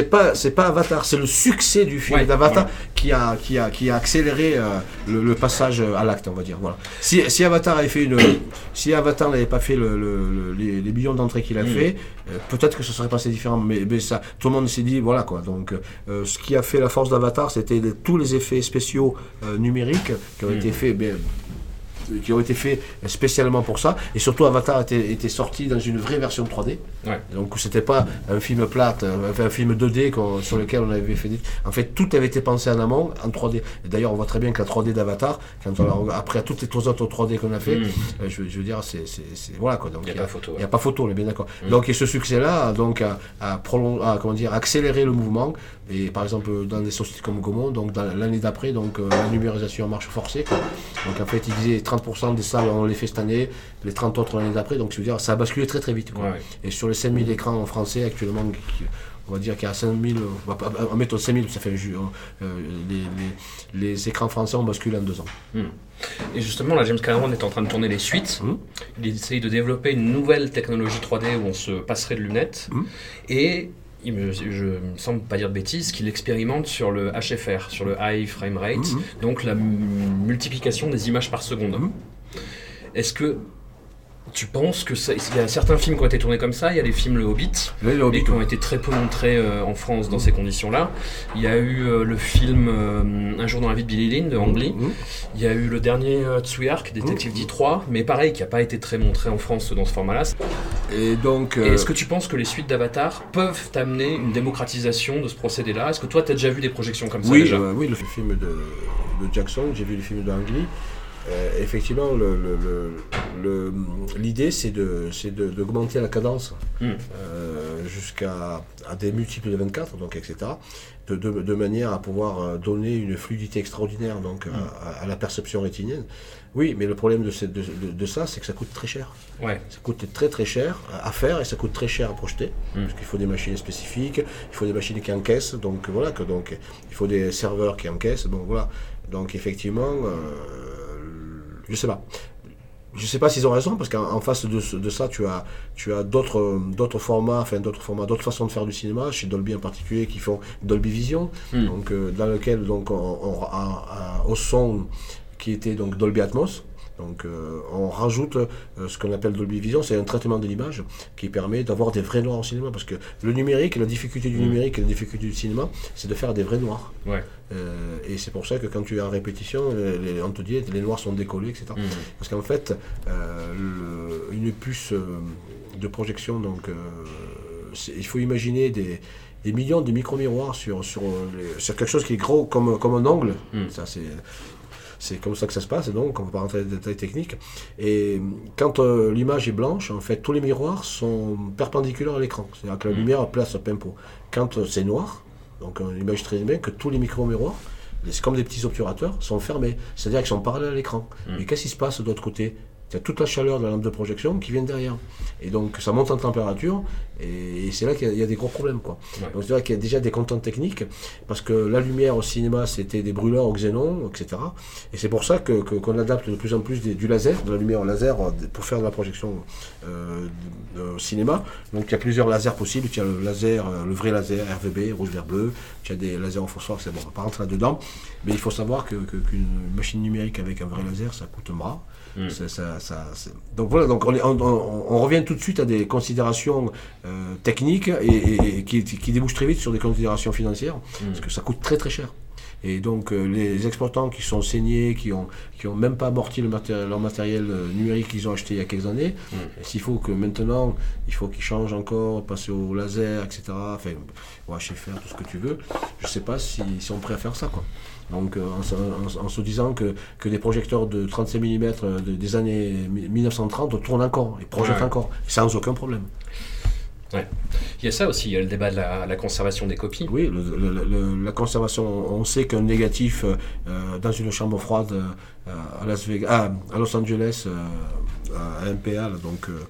Speaker 1: ouais.
Speaker 2: pas c'est pas Avatar, c'est le succès du film
Speaker 1: Ouais,
Speaker 2: d'Avatar qui a qui a qui a accéléré euh, le, le passage à l'acte, on va dire. Voilà. Si, si Avatar avait fait une si Avatar n'avait pas fait le, le- le- les, les millions d'entrées qu'il a
Speaker 1: Mm.
Speaker 2: fait, euh, peut-être que ce serait passé différemment. Mais, mais ça, tout le monde s'est dit voilà quoi. Donc euh, ce qui a fait la force d'Avatar, c'était tous les effets spéciaux euh, numériques qui ont
Speaker 1: Mm.
Speaker 2: été faits. ben, qui ont été faits spécialement pour ça et surtout Avatar était, était sorti dans une vraie version 3D
Speaker 1: Ouais.
Speaker 2: donc c'était pas un film plate, euh, enfin, un film 2D qu'on- sur lequel on avait fait des... En fait, tout avait été pensé en amont, en 3D. Et d'ailleurs, on voit très bien que la 3D d'Avatar, quand on la regarde- après toutes les autres 3D qu'on a fait,
Speaker 1: Mm.
Speaker 2: euh, je, je veux dire, c'est... Voilà quoi. Donc,
Speaker 1: Il y a pas photo,
Speaker 2: Il
Speaker 1: ouais.
Speaker 2: n'y a pas photo, on est bien d'accord.
Speaker 1: Mm.
Speaker 2: Donc, et ce succès-là, a donc, a, a prolong- a, comment dire, accéléré le mouvement. Et par exemple, dans des sociétés comme Gaumont, donc l'année d'après, donc euh, la numérisation en marche forcée. quoi. Donc en fait, il disait 30% des salles, on les fait cette année, les 30 autres l'année d'après. Donc je veux dire, ça a basculé très très vite. quoi.
Speaker 1: Ouais, ouais.
Speaker 2: Et sur les 5000 écrans en français actuellement, qui- on va dire qu'il y a 5000, on va pas- on met 5000, ça fait un jus. hein. Euh, les, les- les écrans français ont basculé en deux ans.
Speaker 1: Et justement, là, James Cameron est en train de tourner les suites.
Speaker 2: Mhm.
Speaker 1: Il essaye de développer une nouvelle technologie 3D où on se passerait de lunettes.
Speaker 2: Mhm.
Speaker 1: Et il me, je me semble pas dire de bêtises qu'il expérimente sur le HFR, sur le High Frame Rate, donc la multiplication des images par seconde. Est-ce que tu penses que ça, il y a certains films qui ont été tournés comme ça, il y a les films Le Hobbit,
Speaker 2: le Hobbit,
Speaker 1: qui ont été très peu montrés euh, en France dans ces conditions-là. Il y a eu euh, le film euh, Un jour dans la vie de Billy Lynn de Ang Lee.
Speaker 2: Mhm.
Speaker 1: Il y a eu le dernier Tsuyark, Détective
Speaker 2: Mmh.
Speaker 1: D3, mais pareil, qui n'a pas été très montré en France dans ce format-là.
Speaker 2: Et donc,
Speaker 1: Est-ce que tu penses que les suites d'Avatar peuvent t'amener une démocratisation de ce procédé-là? Est-ce que toi, tu as déjà vu des projections comme ça
Speaker 2: oui,
Speaker 1: déjà?
Speaker 2: oui, le film de, de Jackson, j'ai vu le film d'Ang Lee. Euh, effectivement, le- le- le- le- l'idée, c'est d'augmenter la cadence
Speaker 1: Mm.
Speaker 2: euh, jusqu'à à des multiples de 24, donc etc. De, de- de manière à pouvoir euh, donner une fluidité extraordinaire donc, à, à la perception rétinienne. Oui, mais le problème de, cette- de- ça, c'est que ça coûte très cher.
Speaker 1: Ouais.
Speaker 2: Ça coûte très très cher à faire et ça coûte très cher à projeter.
Speaker 1: Mm.
Speaker 2: Parce qu'il faut des machines spécifiques, il faut des machines qui encaissent, donc voilà, que, donc, il faut des serveurs qui encaissent, donc voilà. Donc effectivement, euh, je sais pas. Je sais pas s'ils ont raison, parce qu'en en face de, ça, tu as, tu as d'autres, d'autres formats, enfin d'autres formats, d'autres façons de faire du cinéma, chez Dolby en particulier, qui font Dolby Vision,
Speaker 1: Mm.
Speaker 2: donc, euh, dans lequel donc, on, on- a- a- au son qui était donc Dolby Atmos, donc euh, on rajoute euh, ce qu'on appelle Dolby Vision, c'est un traitement de l'image qui permet d'avoir des vrais noirs au cinéma, parce que le numérique, la difficulté du
Speaker 1: Mm.
Speaker 2: numérique et la difficulté du cinéma, c'est de faire des vrais noirs.
Speaker 1: Ouais.
Speaker 2: Euh, et c'est pour ça que quand tu es en répétition, les- on te dit les noirs sont décollés, etc.
Speaker 1: Mhm.
Speaker 2: Parce qu'en fait, euh, le- une puce de projection, donc, euh, il faut imaginer des, des millions de micro-miroirs sur, sur, les- sur quelque chose qui est gros comme, comme un ongle.
Speaker 1: Mm.
Speaker 2: Ça, c'est. C'est comme ça que ça se passe, et donc on ne va pas rentrer dans les détails techniques. Et quand euh, l'image est blanche, en fait, tous les miroirs sont perpendiculaires à l'écran. C'est-à-dire que la
Speaker 1: Mm.
Speaker 2: lumière place à plein pot. Quand euh, c'est noir, Donc on imagine très bien que tous les micro-miroirs, c'est comme des petits obturateurs, sont fermés. C'est-à-dire qu'ils sont parallèles à l'écran. Mais qu'est-ce qui se passe de l'autre côté? Il y a toute la chaleur de la lampe de projection qui vient derrière. Et donc ça monte en température et, c'est là qu'il y, a- il y a des gros problèmes. Quoi.
Speaker 1: Ouais.
Speaker 2: Donc c'est là qu'il y a déjà des contraintes techniques parce que la lumière au cinéma c'était des brûleurs au xénon, etc. Et c'est pour ça que, que- qu'on adapte de plus en plus des- du laser, de la lumière au laser euh, pour faire de la projection euh, au cinéma. Donc il y a plusieurs lasers possibles. Tu as le laser, euh, le vrai laser RVB, rouge, vert, bleu. Tu as des lasers en phosphore, c'est bon, on va pas rentrer là-dedans. Mais il faut savoir que, que- qu'une machine numérique avec un vrai laser, ça coûte un bras. Ça- ça- ça- c'est- donc voilà, donc on, est- on- on- on revient tout de suite à des considérations euh, techniques et, et- et qui, qui débouchent très vite sur des considérations financières, parce que ça coûte très très cher. Et donc euh, les exploitants qui sont saignés, qui ont, qui ont même pas amorti le leur matériel euh, numérique qu'ils ont acheté il y a quelques années, s'il faut que maintenant, il faut qu'ils changent encore, passer au laser, etc., enfin, au HFR, tout ce que tu veux, je sais pas si- s'ils sont prêts à faire ça. Quoi. Donc euh, en, se- en- en se disant que, que des projecteurs de 35 mm de- des années mi- 1930 tournent encore, et projettent
Speaker 1: Ouais.
Speaker 2: encore, sans aucun problème.
Speaker 1: Il y a ça aussi, il y a le débat de la, la conservation des copies.
Speaker 2: Oui, le- le- le- la conservation, on sait qu'un négatif euh, euh, dans une chambre froide euh, à, Las Vegas, ah, à Los Angeles, euh, à MPA, donc, euh,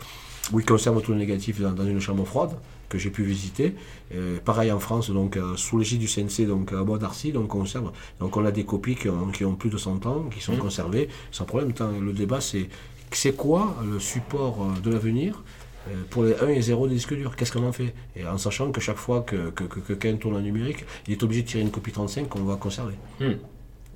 Speaker 2: où ils conservent tout le négatif dans, dans une chambre froide, que j'ai pu visiter. Euh, pareil en France, donc euh, sous l'égide du CNC, donc à Bois d'Arcy, donc on conserve. Donc on a des copies qui ont, qui ont plus de 100 ans, qui sont conservées, sans problème. Le débat, c'est c'est quoi le support euh, de l'avenir euh, pour les 1 et 0 des disques durs, qu'est-ce qu'on en fait? Et en sachant que chaque fois que, que, que, que quelqu'un tourne en numérique, il est obligé de tirer une copie 35 qu'on va conserver.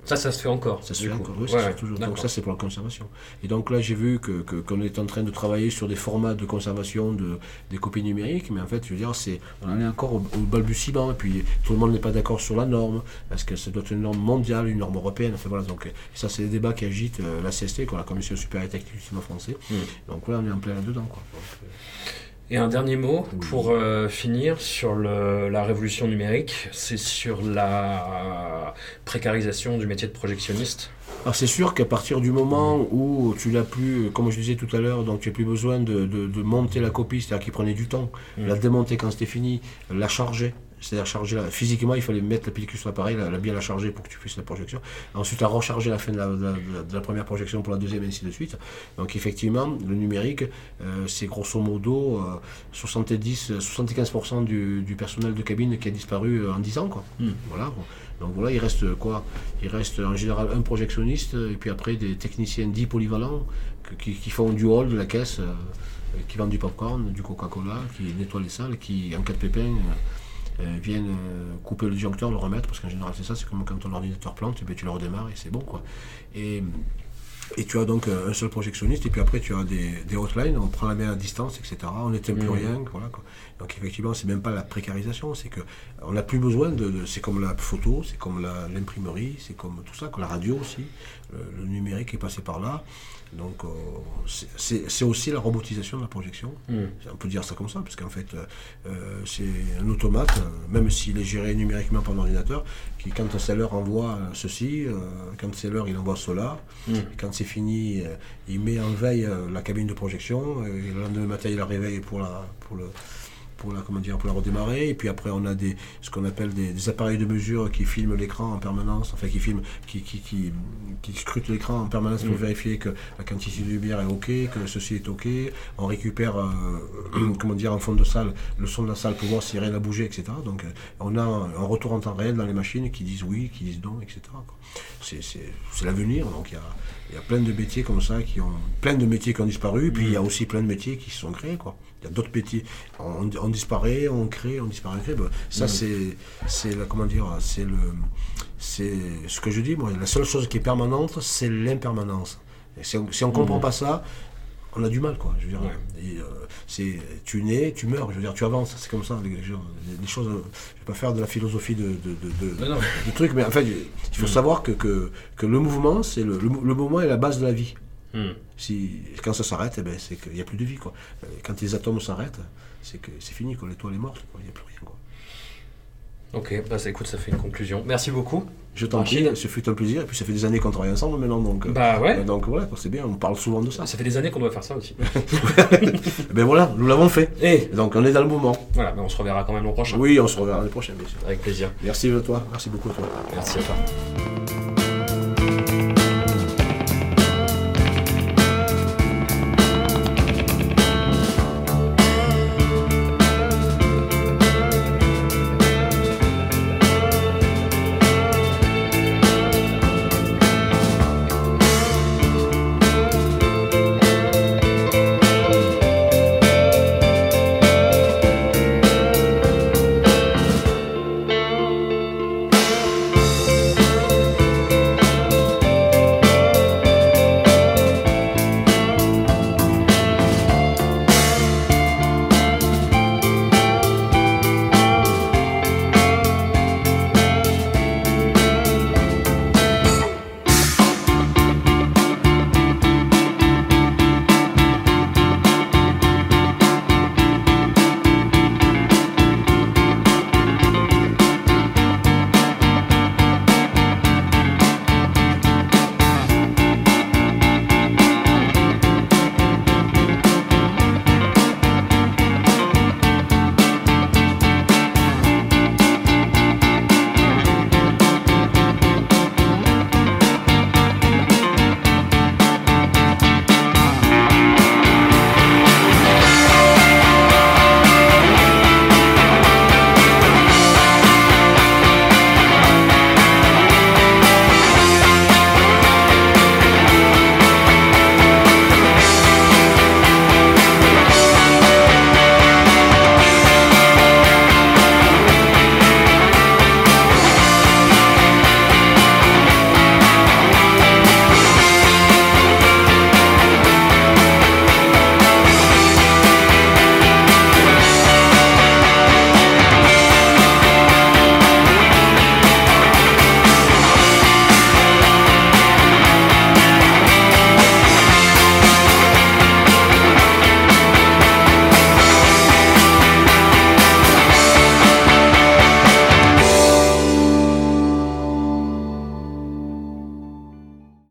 Speaker 1: Ça, ça se fait encore.
Speaker 2: Ça se fait
Speaker 1: coup.
Speaker 2: encore, oui, ça
Speaker 1: Ouais, ouais,
Speaker 2: toujours. Donc ça, c'est pour la conservation. Et donc là, j'ai vu que, que- qu'on est en train de travailler sur des formats de conservation de, des copies numériques, mais en fait, je veux dire, c'est, on en est encore au, au balbutiement, et puis tout le monde n'est pas d'accord sur la norme, parce que ça doit être une norme mondiale, une norme européenne, enfin voilà, donc ça, c'est des débats qui agitent euh, la CST, quoi, la Commission supérieure technique du cinéma français.
Speaker 1: Hmm.
Speaker 2: Donc là, on est en plein là-dedans, quoi. Donc, euh,
Speaker 1: Et un dernier mot pour euh, finir sur le- la révolution numérique, c'est sur la précarisation du métier de projectionniste.
Speaker 2: Alors c'est sûr qu'à partir du moment où tu l'as plus, comme je disais tout à l'heure, donc tu n'as plus besoin de, de- de monter la copie, c'est-à-dire qu'il prenait du temps, la démonter quand c'était fini, la charger, c'est-à-dire charger la, physiquement il fallait mettre la pellicule sur l'appareil, la, la bien la charger pour que tu fasses la projection, ensuite la recharger à la fin de la, de la- de la première projection pour la deuxième et ainsi de suite. Donc effectivement le numérique euh, c'est grosso modo euh, 70, 75% du, du personnel de cabine qui a disparu euh, en 10 ans quoi. Voilà. Donc voilà, il reste quoi Il reste en général un projectionniste et puis après des techniciens dits polyvalents qui, qui font du hall de la caisse, euh, qui vendent du popcorn, du Coca-Cola, qui nettoient les salles, qui en cas de pépin euh, viennent euh, couper le disjoncteur, le remettre, parce qu'en général c'est ça, c'est comme quand ton ordinateur plante, et bien tu le redémarres et c'est bon quoi. Et, et tu as donc euh, un seul projectionniste, et puis après tu as des, des hotlines, on prend la main à distance, etc. On n'éteint plus rien, voilà quoi. Donc effectivement, c'est même pas la précarisation, c'est que on n'a plus besoin de, de- c'est comme la photo, c'est comme l'imprimerie, c'est comme tout ça, comme la radio aussi, le, le numérique est passé par là. Donc euh, c'est- aussi la robotisation de la projection. On peut dire ça comme ça, parce qu'en fait, euh, euh, c'est un automate, même s'il est géré numériquement par l'ordinateur, qui quand c'est l'heure envoie ceci, euh, quand c'est l'heure il envoie cela, et quand c'est fini, il met en veille la cabine de projection, et le lendemain matin il la réveille pour la, pour le, pour la, comment dire, pour la redémarrer. Et puis après, on a des, ce qu'on appelle des, des appareils de mesure qui filment l'écran en permanence, enfin qui filment, qui, qui, qui, qui scrutent l'écran en permanence pour vérifier que la quantité de lumière est OK, que ceci est OK. On récupère, euh, comment dire, en fond de salle, le son de la salle pour voir si rien n'a bougé, etc. Donc euh, on a un, un retour en temps réel dans les machines qui disent oui, qui disent non, etc. C'est, c'est, c'est l'avenir. Donc il y a, il y a plein de métiers comme ça qui ont, plein de métiers qui ont disparu, puis il y a aussi plein de métiers qui se sont créés, quoi. Il y a d'autres métiers. On, on disparaît, on crée, on disparaît, on crée. Ben, ça, c'est, c'est la, comment dire, c'est le, c'est ce que je dis, moi. La seule chose qui est permanente, c'est l'impermanence. Et si on, si on comprend pas ça, on a du mal, quoi. Je veux dire, euh, c'est, tu nais, tu meurs. Je veux dire, tu avances. C'est comme ça. Les, les choses. euh, Je vais pas faire de la philosophie de, de, de, trucs, mais en fait, il faut savoir que, que, que le mouvement, c'est le, le, le mouvement est la base de la vie.
Speaker 1: Hmm.
Speaker 2: Si, quand ça s'arrête, eh ben, c'est qu'il n'y a plus de vie. Quoi. Euh, Quand les atomes s'arrêtent, c'est que c'est fini, quoi. l'étoile est morte, il n'y a plus rien. Quoi.
Speaker 1: Ok, bah ça, écoute, ça fait une conclusion. Merci beaucoup.
Speaker 2: Je t'en prie, ce fut un plaisir. Et puis ça fait des années qu'on travaille ensemble maintenant, donc. euh,
Speaker 1: Bah ouais.
Speaker 2: euh, Donc voilà, c'est bien, on parle souvent de ça.
Speaker 1: Ah, ça fait des années qu'on doit faire ça aussi.
Speaker 2: Eh Ben voilà, nous l'avons fait.
Speaker 1: Et
Speaker 2: Et donc on est dans le mouvement.
Speaker 1: voilà, bah, on se reverra quand même l'an prochain.
Speaker 2: Oui, on se reverra l'année prochaine, bien sûr.
Speaker 1: Avec plaisir.
Speaker 2: Merci à toi, merci beaucoup à toi.
Speaker 1: Merci à toi.